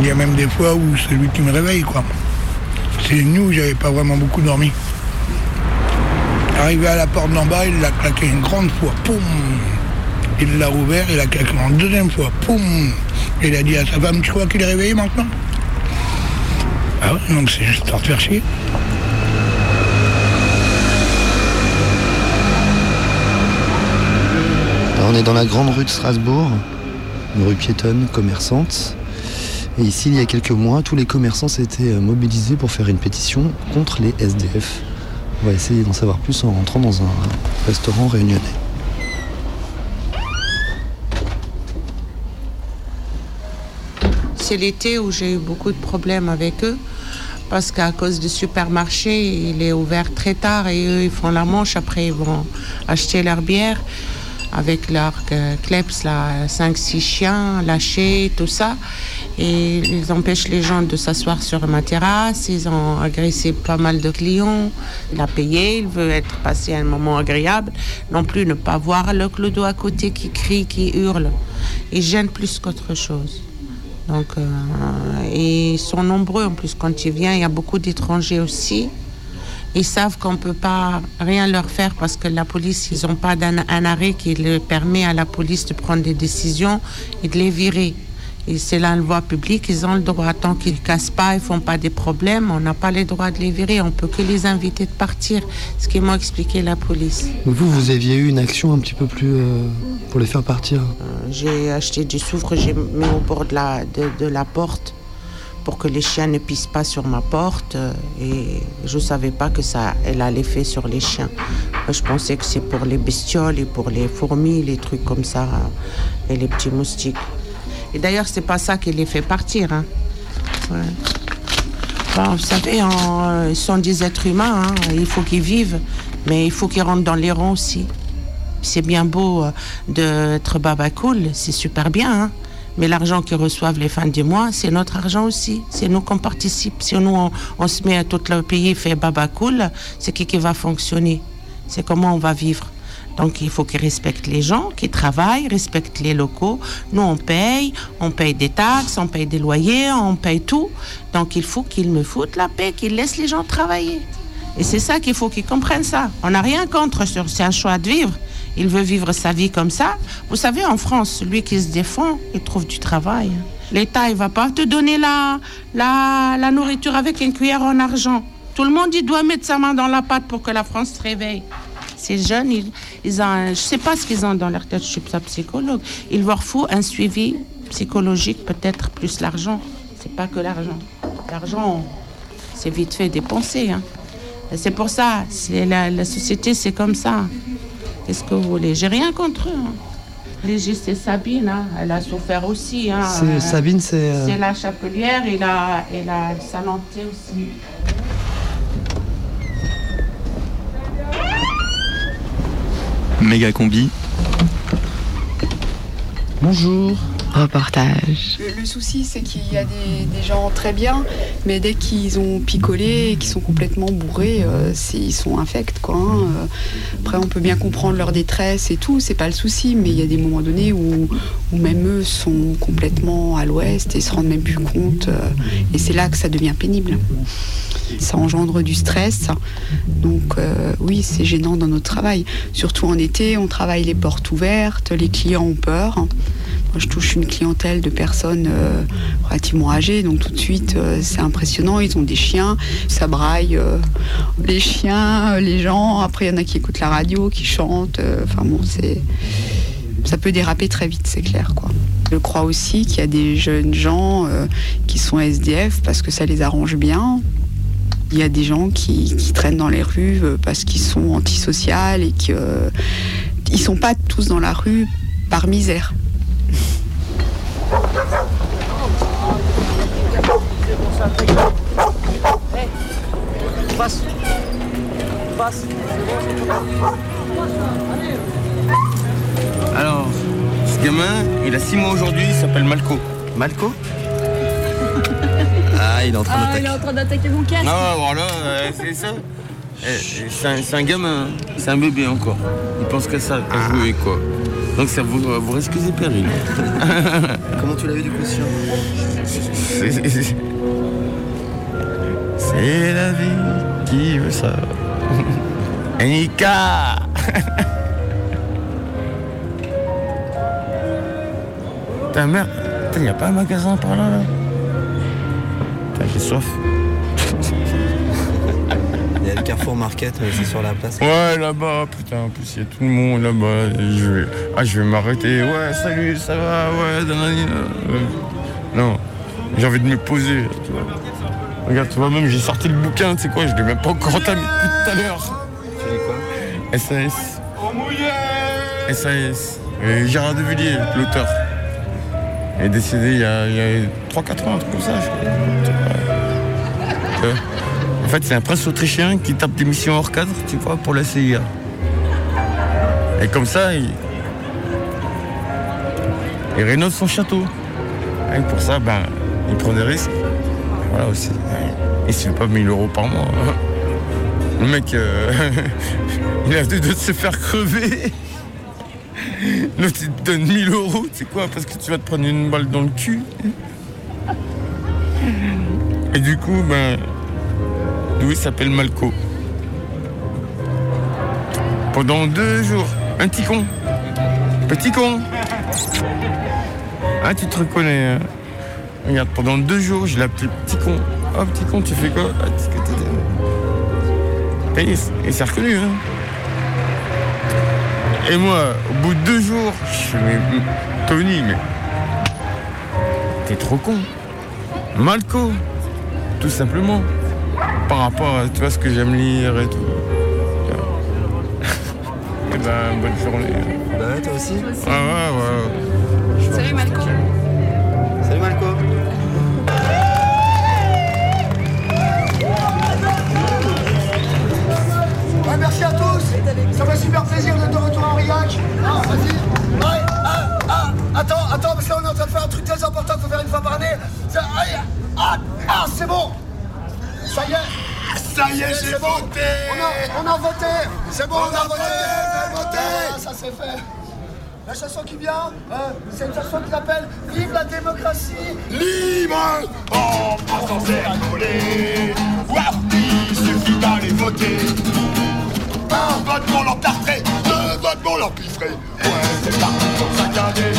Il y a même des fois où c'est lui qui me réveille, quoi. C'est nous, j'avais pas vraiment beaucoup dormi. Arrivé à la porte d'en bas, il l'a claqué une grande fois. Poum Il l'a rouvert, il l'a claqué une deuxième fois. Poum Il a dit à sa femme, tu crois qu'il est réveillé maintenant? Ah ouais, donc c'est juste pour te faire chier. On est dans la grande rue de Strasbourg, une rue piétonne, commerçante. Et ici, il y a quelques mois, tous les commerçants s'étaient euh, mobilisés pour faire une pétition contre les SDF. On va essayer d'en savoir plus en rentrant dans un restaurant réunionnais. C'est l'été où j'ai eu beaucoup de problèmes avec eux. Parce qu'à cause du supermarché, il est ouvert très tard et eux, ils font la manche. Après, ils vont acheter leur bière avec leur euh, kleps, là, 5-6 chiens lâchés, tout ça. Et ils empêchent les gens de s'asseoir sur ma terrasse. Ils ont agressé pas mal de clients. Il a payé, il veut être passé un moment agréable. Non plus ne pas voir le clodo à côté qui crie, qui hurle. Ils gênent plus qu'autre chose. Donc, euh, ils sont nombreux en plus quand ils viennent. Il y a beaucoup d'étrangers aussi. Ils savent qu'on ne peut pas rien leur faire parce que la police, ils n'ont pas d'un- un arrêt qui le permet à la police de prendre des décisions et de les virer. Et c'est là une voie publique, ils ont le droit. Tant qu'ils ne cassent pas, ils ne font pas des problèmes, on n'a pas le droit de les virer. On peut que les inviter de partir. Ce qu'ils m'ont expliqué la police. Vous, vous aviez eu une action un petit peu plus euh, pour les faire partir? J'ai acheté du soufre, j'ai mis au bord de la, de, de la porte pour que les chiens ne pissent pas sur ma porte. euh, Et je ne savais pas que ça elle a l'effet sur les chiens. Moi, Je pensais que c'est pour les bestioles et pour les fourmis, les trucs comme ça, euh, et les petits moustiques. Et d'ailleurs, c'est pas ça qui les fait partir. hein. Vous savez, en- ils sont des êtres humains, hein, il faut qu'ils vivent, mais il faut qu'ils rentrent dans les rangs aussi. C'est bien beau euh, d'être baba cool, c'est super bien, hein. Mais l'argent qu'ils reçoivent les fins du mois, c'est notre argent aussi. C'est nous qu'on participe. Si nous, on, se met à tout le pays fait baba cool, c'est qui qui va fonctionner? C'est comment on va vivre? Donc il faut qu'ils respectent les gens qui travaillent, respectent les locaux. Nous, on paye, on paye des taxes, on paye des loyers, on paye tout. Donc il faut qu'ils me foutent la paix, qu'ils laissent les gens travailler. Et c'est ça qu'il faut qu'ils comprennent ça. On n'a rien contre, c'est un choix de vivre. Il veut vivre sa vie comme ça. Vous savez, en France, celui qui se défend, il trouve du travail. L'État, il va pas te donner la, la, la nourriture avec une cuillère en argent. Tout le monde, il doit mettre sa main dans la pâte pour que la France se réveille. Ces jeunes, ils, ils ont, je sais pas ce qu'ils ont dans leur tête, je suis pas psychologue. Il leur faut un suivi psychologique, peut-être plus l'argent. C'est pas que l'argent. L'argent, c'est vite fait dépenser. hein. C'est pour ça, la société, c'est comme ça. Qu'est-ce que vous voulez? J'ai rien contre eux. hein. Légiste, c'est Sabine, hein, elle a souffert aussi. hein. C'est- Euh, Sabine, c'est, euh, C'est la chapelière et la, et la salanté aussi. Méga combi. Bonjour. Le, souci, c'est qu'il y a des, gens très bien, mais dès qu'ils ont picolé et qu'ils sont complètement bourrés, euh, ils sont infects. Quoi, hein. Euh, Après, on peut bien comprendre leur détresse et tout, c'est pas le souci, mais il y a des moments donnés où, où même eux sont complètement à l'ouest et se rendent même plus compte. euh, et c'est là que ça devient pénible. Ça engendre du stress. Donc euh, oui, c'est gênant dans notre travail. Surtout en été, on travaille les portes ouvertes, les clients ont peur. Moi, je touche une clientèle de personnes euh, relativement âgées, donc tout de suite, euh, c'est impressionnant. Ils ont des chiens, ça braille euh, les chiens, les gens. Après, il y en a qui écoutent la radio, qui chantent. Enfin bon, c'est ça peut déraper très vite, c'est clair, quoi. Je crois aussi qu'il y a des jeunes gens qui sont SDF parce que ça les arrange bien. Il y a des gens qui, traînent dans les rues parce qu'ils sont antisociaux et qu'ils ne sont pas tous dans la rue par misère. Passe. Passe. Alors, ce gamin, il a 6 mois aujourd'hui, il s'appelle Malco. Malco Ah, il est en train Ah, d'attaquer. il est en train d'attaquer mon casque. Ah, voilà, euh, c'est ça. Eh, C'est un, gamin, c'est un bébé encore. Il pense que ça, à jouer quoi. Donc ça vous, vous risquez des périls. Comment tu l'as vu du coup C'est- la vie qui veut ça. Nika Ta mère, il n'y a pas un magasin par là, là? J'ai soif. Carrefour Market, euh, c'est sur la place. Ouais, là-bas, putain, en plus, il y a tout le monde là-bas. Je vais... Ah, je vais m'arrêter. Ouais, salut, ça va, ouais, euh, Non, j'ai envie de me poser, tu vois. Regarde, tu vois, même j'ai sorti le bouquin, tu sais quoi, je l'ai même pas encore entamé depuis tout à l'heure. Tu dis quoi? SAS. SAS. Et Gérard de Villiers, l'auteur. Il est décédé il y a, a 3-4 ans, un truc comme ça, je crois. En fait, c'est un prince autrichien qui tape des missions hors cadre, tu vois, pour la CIA. Et comme ça, il, il rénove son château. Et pour ça, ben, il prend des risques. Voilà aussi. Se fait pas 1000 euros par mois. hein. Le mec, euh, il a deux de se faire crever. L'autre, il te donne 1000 euros, tu sais quoi, parce que tu vas te prendre une balle dans le cul. Et du coup, ben, Louis s'appelle Malco. Pendant deux jours, un petit con. Petit con. Ah, tu te reconnais. hein. Regarde, pendant deux jours, je l'ai appelé petit con. Oh, petit con, tu fais quoi? Ah, Et s- il s'est reconnu, hein. Et moi, au bout de deux jours, je suis Tony, mais. T'es trop con. Malco. Tout simplement. Par rapport à tu vois, ce que j'aime lire et tout. Et ben, bonne journée. Bah ouais, toi aussi Ah ouais, ouais. Salut Malco. Salut Malco. Ouais, merci à tous. Ça fait super plaisir d'être de retour en Aurillac. Ah, vas-y. Ouais, ah, ah, attends, attends, parce que là on est en train de faire un truc très important faut faire une fois par année. Ah, ah, c'est bon. Ça y est. Ça y est, j'ai bon. voté. On a, on a voté. C'est bon, on, On a, a voté. voté, voté. Ah, ça c'est fait. La chanson qui vient, euh, c'est une chanson qui s'appelle Vive la démocratie. Libre Oh, pas censé rigoler Warty, suffit d'aller voter Un vote pour leur tartrer Deux votes pour leur piffrer Ouais, c'est parti pour saccader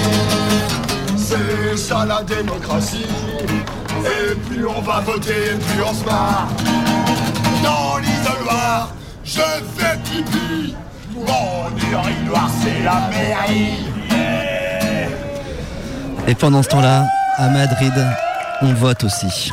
C'est ça la démocratie Et plus on va voter, plus on se marre. Dans l'isoloir, je fais pipi. Mon urinoir, c'est la mairie. Et pendant ce temps-là, à Madrid, on vote aussi.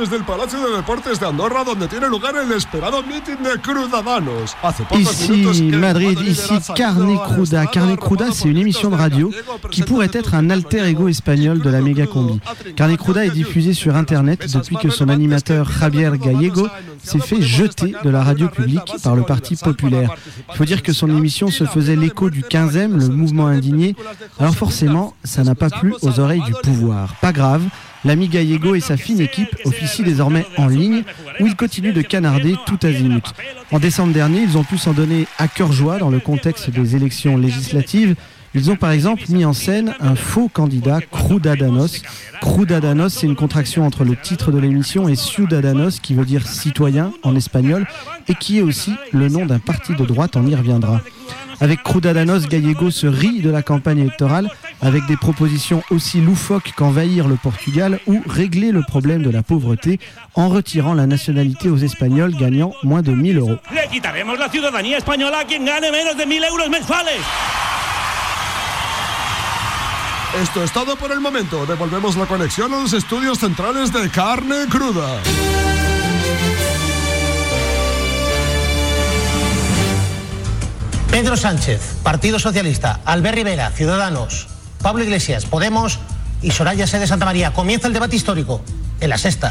Desde el Palacio de Deportes de Andorra, donde tiene lugar el esperado meeting de Crudadanos. Hace pocos minutos Ici Madrid, ici Carne Cruda. Carne Cruda, c'est une émission de radio qui pourrait être un alter ego espagnol de la méga combi. Carne Cruda est diffusée sur Internet depuis que son animateur Javier Gallego s'est fait jeter de la radio publique par le Parti populaire. Il faut dire que son émission se faisait l'écho du 15e, le mouvement indigné. Alors forcément, ça n'a pas plu aux oreilles du pouvoir. Pas grave. L'ami Gallego et sa fine équipe officient désormais en ligne, où ils continuent de canarder tout azimut. En décembre dernier, ils ont pu s'en donner à cœur joie dans le contexte des élections législatives. Ils ont par exemple mis en scène un faux candidat, Crudadanos. Crudadanos, c'est une contraction entre le titre de l'émission et Ciudadanos, qui veut dire citoyen en espagnol, et qui est aussi le nom d'un parti de droite, on y reviendra. Avec Crudadanos, Gallego se rit de la campagne électorale avec des propositions aussi loufoques qu'envahir le Portugal ou régler le problème de la pauvreté en retirant la nationalité aux Espagnols gagnant moins de 1000 euros. Le quitaremos la ciudadanía española a quien gane menos de 1000 euros mensuales. Esto es todo por el momento. Devolvemos la conexión a los estudios centrales de Carne Cruda. Pedro Sánchez, Partido Socialista, Albert Rivera, Ciudadanos, Pablo Iglesias, Podemos y Soraya Sede Santa María. Comienza el debate histórico en la sexta.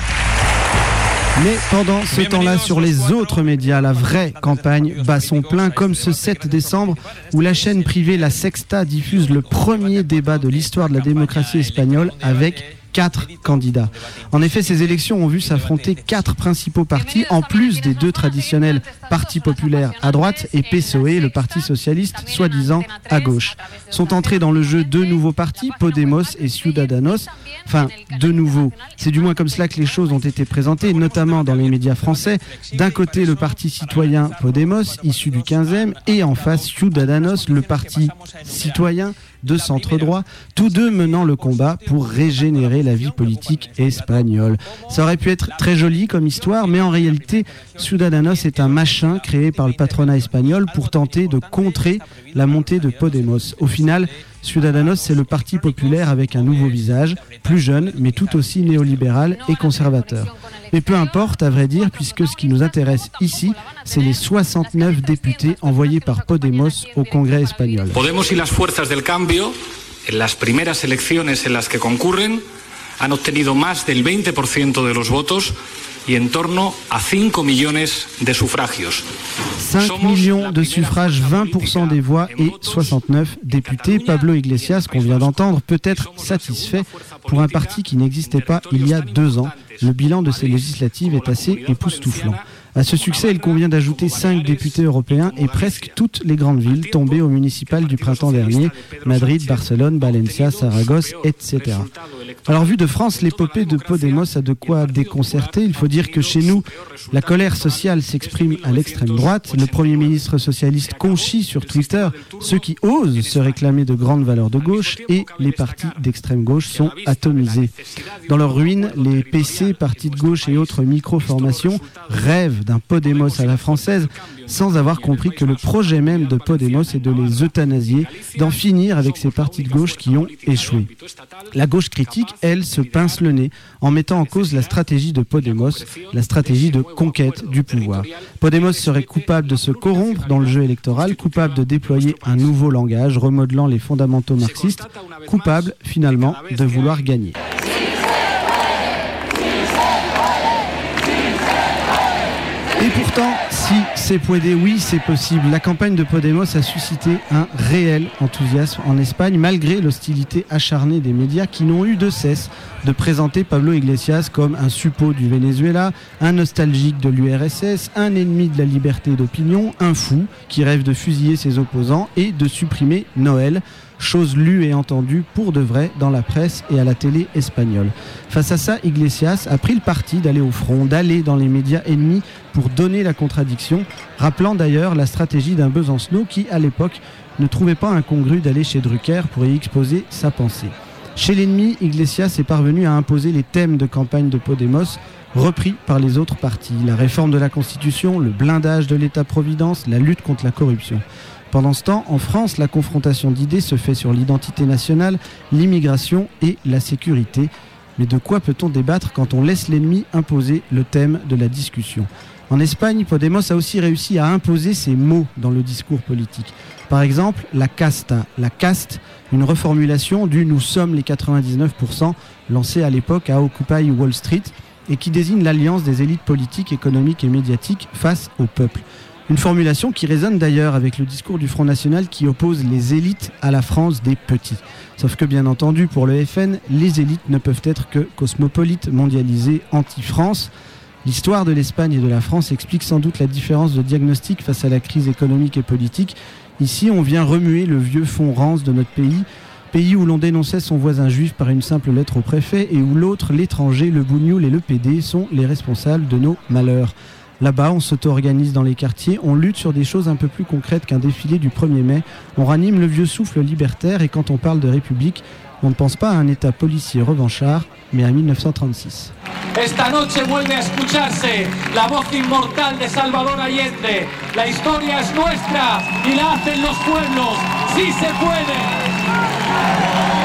Mais pendant ce temps-là, sur les autres médias, la vraie campagne bat son plein, comme ce 7 décembre, où la chaîne privée La Sexta diffuse le premier débat de l'histoire de la démocratie espagnole avec quatre candidats. En effet, ces élections ont vu s'affronter quatre principaux partis, en plus des deux traditionnels Parti populaire à droite et PSOE, le Parti socialiste, soi-disant à gauche. Sont entrés dans le jeu deux nouveaux partis, Podemos et Ciudadanos. Enfin, de nouveau. C'est du moins comme cela que les choses ont été présentées, notamment dans les médias français. D'un côté, le Parti citoyen Podemos, issu du 15e, et en face, Ciudadanos, le Parti citoyen de centre droit, tous deux menant le combat pour régénérer la vie politique espagnole. Ça aurait pu être très joli comme histoire, mais en réalité, Ciudadanos est un machin créé par le patronat espagnol pour tenter de contrer la montée de Podemos. Au final, Ciudadanos, c'est le parti populaire avec un nouveau visage, plus jeune, mais tout aussi néolibéral et conservateur. Mais peu importe, à vrai dire, puisque ce qui nous intéresse ici, c'est les 69 députés envoyés par Podemos au Congrès espagnol. Podemos y las fuerzas del cambio, en las primeras elecciones en las que concurren, han obtenido más del 20% de los votos y en torno a 5 millones de sufragios. 5 millions de suffrages, 20% des voix et 69 députés. Pablo Iglesias, qu'on vient d'entendre, peut être satisfait pour un parti qui n'existait pas il y a deux ans. Le bilan de ces législatives est assez époustouflant. À ce succès, il convient d'ajouter 5 députés européens et presque toutes les grandes villes tombées au municipal du printemps dernier, Madrid, Barcelone, Valencia, Saragosse, etc. Alors vu de France, l'épopée de Podemos a de quoi déconcerter. Il faut dire que chez nous, la colère sociale s'exprime à l'extrême droite. Le Premier ministre socialiste conchit sur Twitter ceux qui osent se réclamer de grandes valeurs de gauche et les partis d'extrême gauche sont atomisés. Dans leur ruine, les PC, partis de gauche et autres micro-formations rêvent d'un Podemos à la française sans avoir compris que le projet même de Podemos est de les euthanasier, d'en finir avec ces partis de gauche qui ont échoué. La gauche critique, elle, se pince le nez en mettant en cause la stratégie de Podemos, la stratégie de conquête du pouvoir. Podemos serait coupable de se corrompre dans le jeu électoral, coupable de déployer un nouveau langage, remodelant les fondamentaux marxistes, coupable finalement de vouloir gagner. Si c'est poédé, oui, c'est possible. La campagne de Podemos a suscité un réel enthousiasme en Espagne, malgré l'hostilité acharnée des médias qui n'ont eu de cesse de présenter Pablo Iglesias comme un suppôt du Venezuela, un nostalgique de l'URSS, un ennemi de la liberté d'opinion, un fou qui rêve de fusiller ses opposants et de supprimer Noël chose lue et entendue pour de vrai dans la presse et à la télé espagnole. Face à ça, Iglesias a pris le parti d'aller au front, d'aller dans les médias ennemis pour donner la contradiction, rappelant d'ailleurs la stratégie d'un Besancenot qui, à l'époque, ne trouvait pas incongru d'aller chez Drucker pour y exposer sa pensée. Chez l'ennemi, Iglesias est parvenu à imposer les thèmes de campagne de Podemos, repris par les autres partis. La réforme de la Constitution, le blindage de l'État-providence, la lutte contre la corruption. Pendant ce temps, en France, la confrontation d'idées se fait sur l'identité nationale, l'immigration et la sécurité. Mais de quoi peut-on débattre quand on laisse l'ennemi imposer le thème de la discussion? En Espagne, Podemos a aussi réussi à imposer ses mots dans le discours politique. Par exemple, la casta, la caste, une reformulation du Nous sommes les 99% lancé à l'époque à Occupy Wall Street et qui désigne l'alliance des élites politiques, économiques et médiatiques face au peuple. Une formulation qui résonne d'ailleurs avec le discours du Front National qui oppose les élites à la France des petits. Sauf que bien entendu, pour le FN, les élites ne peuvent être que cosmopolites, mondialisées, anti-France. L'histoire de l'Espagne et de la France explique sans doute la différence de diagnostic face à la crise économique et politique. Ici, on vient remuer le vieux fond rance de notre pays, pays où l'on dénonçait son voisin juif par une simple lettre au préfet et où l'autre, l'étranger, le bougnoul et le PD sont les responsables de nos malheurs. Là-bas, on s'auto-organise dans les quartiers, on lutte sur des choses un peu plus concrètes qu'un défilé du 1er mai, on ranime le vieux souffle libertaire et quand on parle de République, on ne pense pas à un État policier revanchard, mais à 1936. Esta noche la de Salvador Allende. La la pueblos. ¡Sí se!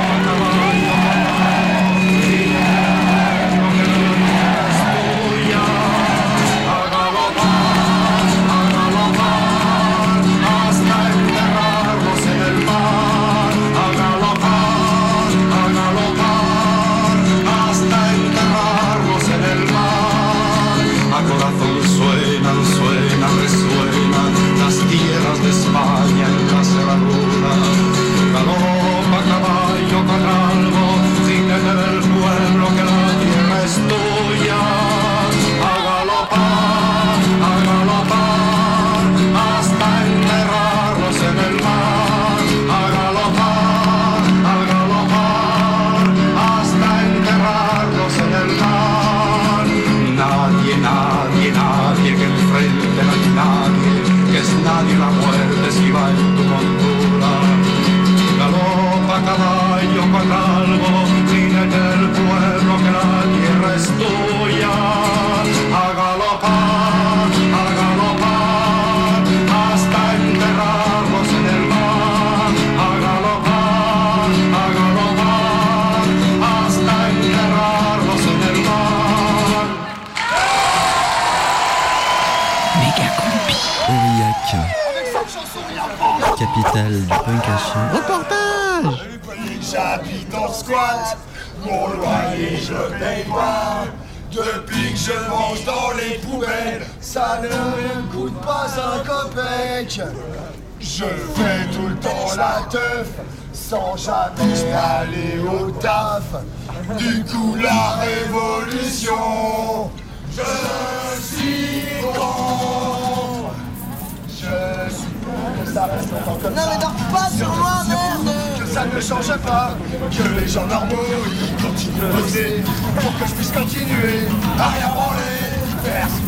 Rien branler. Merci,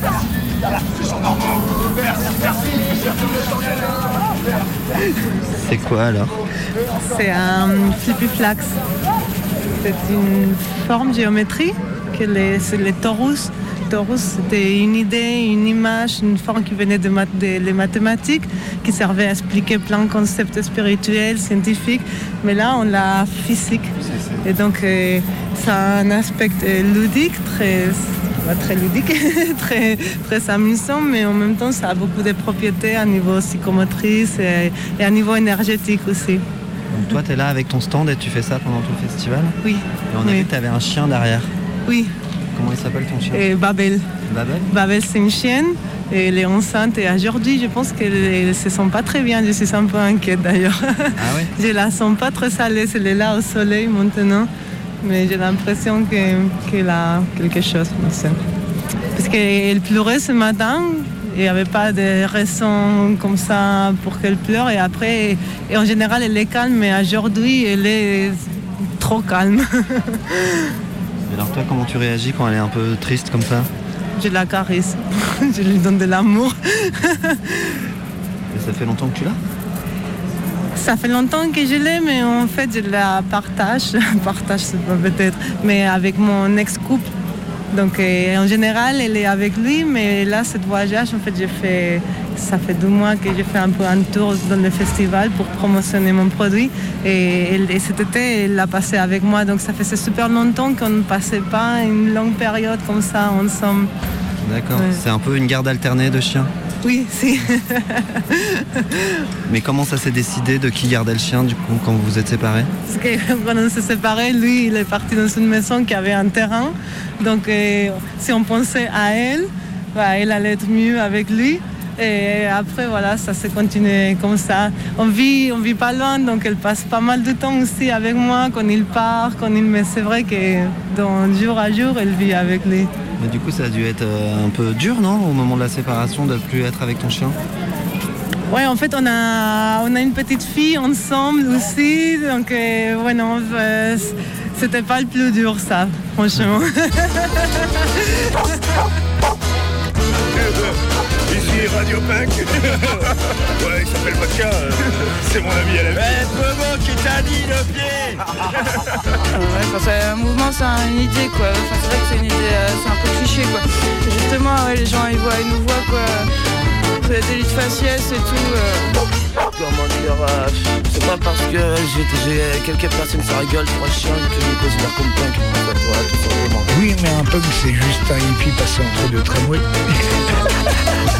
merci, les. Merci, merci. C'est quoi alors C'est un flippy flax. C'est une forme géométrique que les, torus. Torus, c'était une idée, une image, une forme qui venait de, des les mathématiques, qui servait à expliquer plein de concepts spirituels, scientifiques. Mais là, on l'a physique. Et donc, euh, ça a un aspect euh, ludique, très, très ludique, très, très amusant, mais en même temps, ça a beaucoup de propriétés à niveau psychomotrice et, et à niveau énergétique aussi. Donc toi, tu es là avec ton stand et tu fais ça pendant tout le festival Oui. Et on a Oui. vu que tu avais un chien derrière. Oui, Comment il s'appelle ton chien et Babel. Babel Babel, c'est une chienne. Et elle est enceinte et aujourd'hui, je pense qu'elle ne se sent pas très bien. Je suis un peu inquiète d'ailleurs. Ah ouais je la sens pas très l'aise. Elle est là au soleil maintenant. Mais j'ai l'impression que- qu'elle a quelque chose. Parce qu'elle pleurait ce matin. Il n'y avait pas de raison comme ça pour qu'elle pleure. Et après, et en général, elle est calme. Mais aujourd'hui, elle est trop calme. Et alors toi, comment tu réagis quand elle est un peu triste comme ça? Je la caresse. je lui donne de l'amour. Et ça fait longtemps que tu l'as? Ça fait longtemps que je l'ai, mais en fait, je la partage. partage, c'est pas peut-être. Mais avec mon ex-couple, Donc euh, en général, elle est avec lui, mais là, cette voyage, en fait, j'ai fait, ça fait deux mois que j'ai fait un peu un tour dans le festival pour promotionner mon produit. Et, cet été, elle l'a passé avec moi. Donc ça faisait super longtemps qu'on ne passait pas une longue période comme ça ensemble. D'accord. Ouais. C'est un peu une garde alternée de chiens. Oui, si. Mais comment ça s'est décidé de qui gardait le chien du coup quand vous vous êtes séparés? Parce que quand on s'est séparés, lui, il est parti dans une maison qui avait un terrain. Donc, euh, si on pensait à elle, bah, elle allait être mieux avec lui. Et après, voilà, ça s'est continué comme ça. On vit, on vit pas loin, donc elle passe pas mal de temps aussi avec moi quand il part, quand il. Mais c'est vrai que dans jour à jour, elle vit avec lui. Mais du coup, ça a dû être euh, un peu dur, non Au moment de la séparation, de plus être avec ton chien? Ouais, en fait, on a, on a une petite fille ensemble aussi. Donc, euh, ouais, non, euh, c'était pas le plus dur, ça, franchement. Ici Radio Punk. ouais, il s'appelle Vodka. euh, C'est mon ami à la vie. Bobo qui t'a dit le pied Ouais, enfin, c'est un mouvement, c'est une idée quoi. Enfin, c'est vrai que c'est une idée, euh, c'est un peu cliché quoi. Justement, ouais, les gens ils voient, ils nous voient quoi. C'est des délits de faciès et tout. euh. Comment dire, euh, c'est pas parce que j'ai quelques personnes sur la gueule sur un chien que je me considère comme punk. Oui, mais un punk, c'est juste un hippie passé entre deux tramways.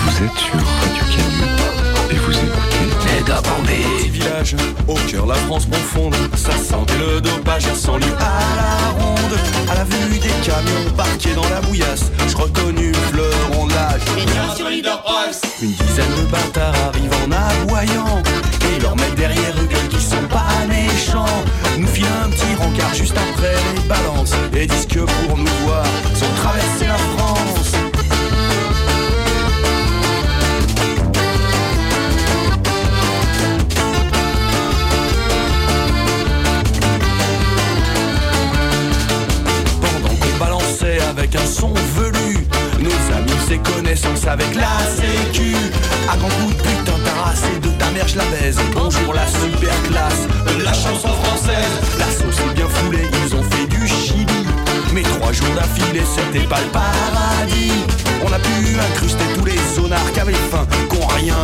Vous êtes sur Radio Canu vous écoutez Méga Petit village, au cœur la France profonde, ça sentait le dopage sans lui à la ronde. À la vue des camions parqués dans la bouillasse, je reconnus le fleuron de l'âge. Une dizaine de bâtards arrivent en aboyant. Et leurs mecs derrière eux gueulent qu'ils sont pas méchants Nous filent un petit rencard juste après les balances. Et disent que pour nous voir, sont traverser la France balançait avec un son velu Nos amis c'est connaissance avec la sécu. À grand coup de putain t'as de ta mère je la baise. Bonjour la super classe de la chanson française. La sauce est bien foulée, ils ont fait du chili. Mais trois jours d'affilée c'était pas le paradis. On a pu incruster tous les zonards qui avaient faim Qui rien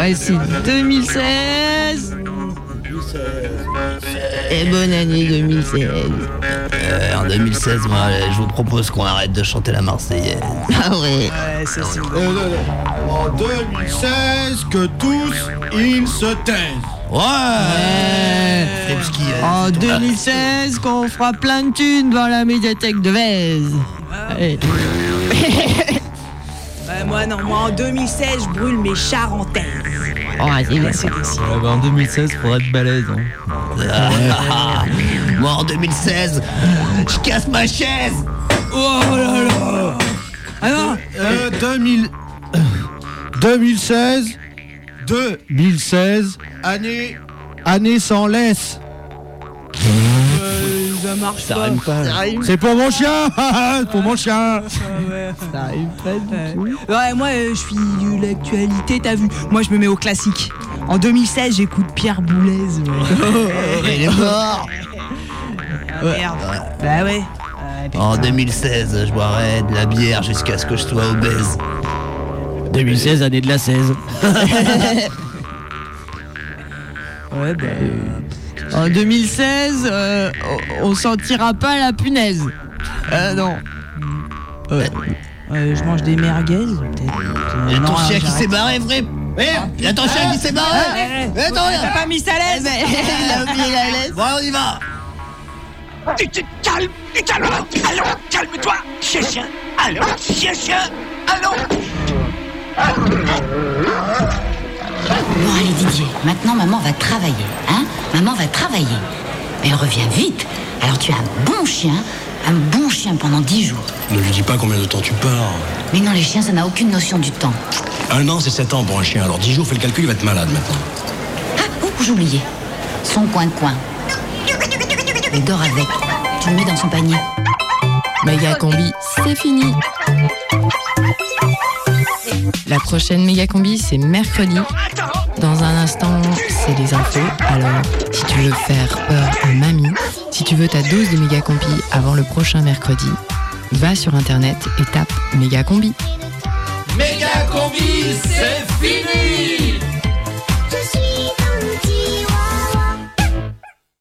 Ouais, c'est 2016. Et bonne année 2016. Euh, en 2016, moi, je vous propose qu'on arrête de chanter la Marseillaise. Ah ouais. ça c'est En 2016, que tous ils se taisent. Ouais. En 2016, qu'on fera plein de thunes dans la médiathèque de Vèze. Allez. Ouais, moi non, moi en 2016, je brûle mes charentaises. Oh, vas-y. C'est décidé. bah, en 2016, faudra être balèze. hein. Moi, en 2016, je casse ma chaise. Oh là là Alors, euh, 2000... 2016, 2016, année, année sans laisse. Ça marche Ça pas. rime pas. Ça rime C'est pour mon chien Pour mon chien Ça arrive pas du tout. Ouais, moi euh, je suis de l'actualité, t'as vu. Moi je me mets au classique. En 2016, j'écoute Pierre Boulez. ouais. Il est mort. Ah, merde. Bah ouais. En 2016, je boirai de la bière jusqu'à ce que je sois obèse. 2016, année de la 16. ouais, bah. En 2016, euh, on sentira pas la punaise. Euh, non. Euh, euh, je mange des merguez, peut-être. Il y a ton chien qui s'est barré, frère. Eh, il y a ton chien qui s'est barré. Eh, eh, Attends, T'as pas mis sa laisse. Il a oublié la laisse. Bon, on y va. Tu te calmes, tu calmes, allons, calme-toi, chien chien, allons, chien chien, allons. Bon, allez Didier, maintenant maman va travailler, hein? Maman va travailler. Mais elle revient vite. Alors tu as un bon chien, un bon chien pendant 10 jours. Ne lui dis pas combien de temps tu pars. Mais non, les chiens, ça n'a aucune notion du temps. Un an, c'est 7 ans pour un chien. Alors 10 jours, fais le calcul, il va être malade maintenant. Ah, oh, j'oubliais. Son coin-coin. Il dort avec. Tu le mets dans son panier. Méga combi, c'est fini. La prochaine méga combi, c'est mercredi. Dans un instant, c'est les infos. Alors, si tu veux faire peur à mamie, si tu veux ta dose de méga combi avant le prochain mercredi, va sur internet et tape méga combi. Méga combi, c'est fini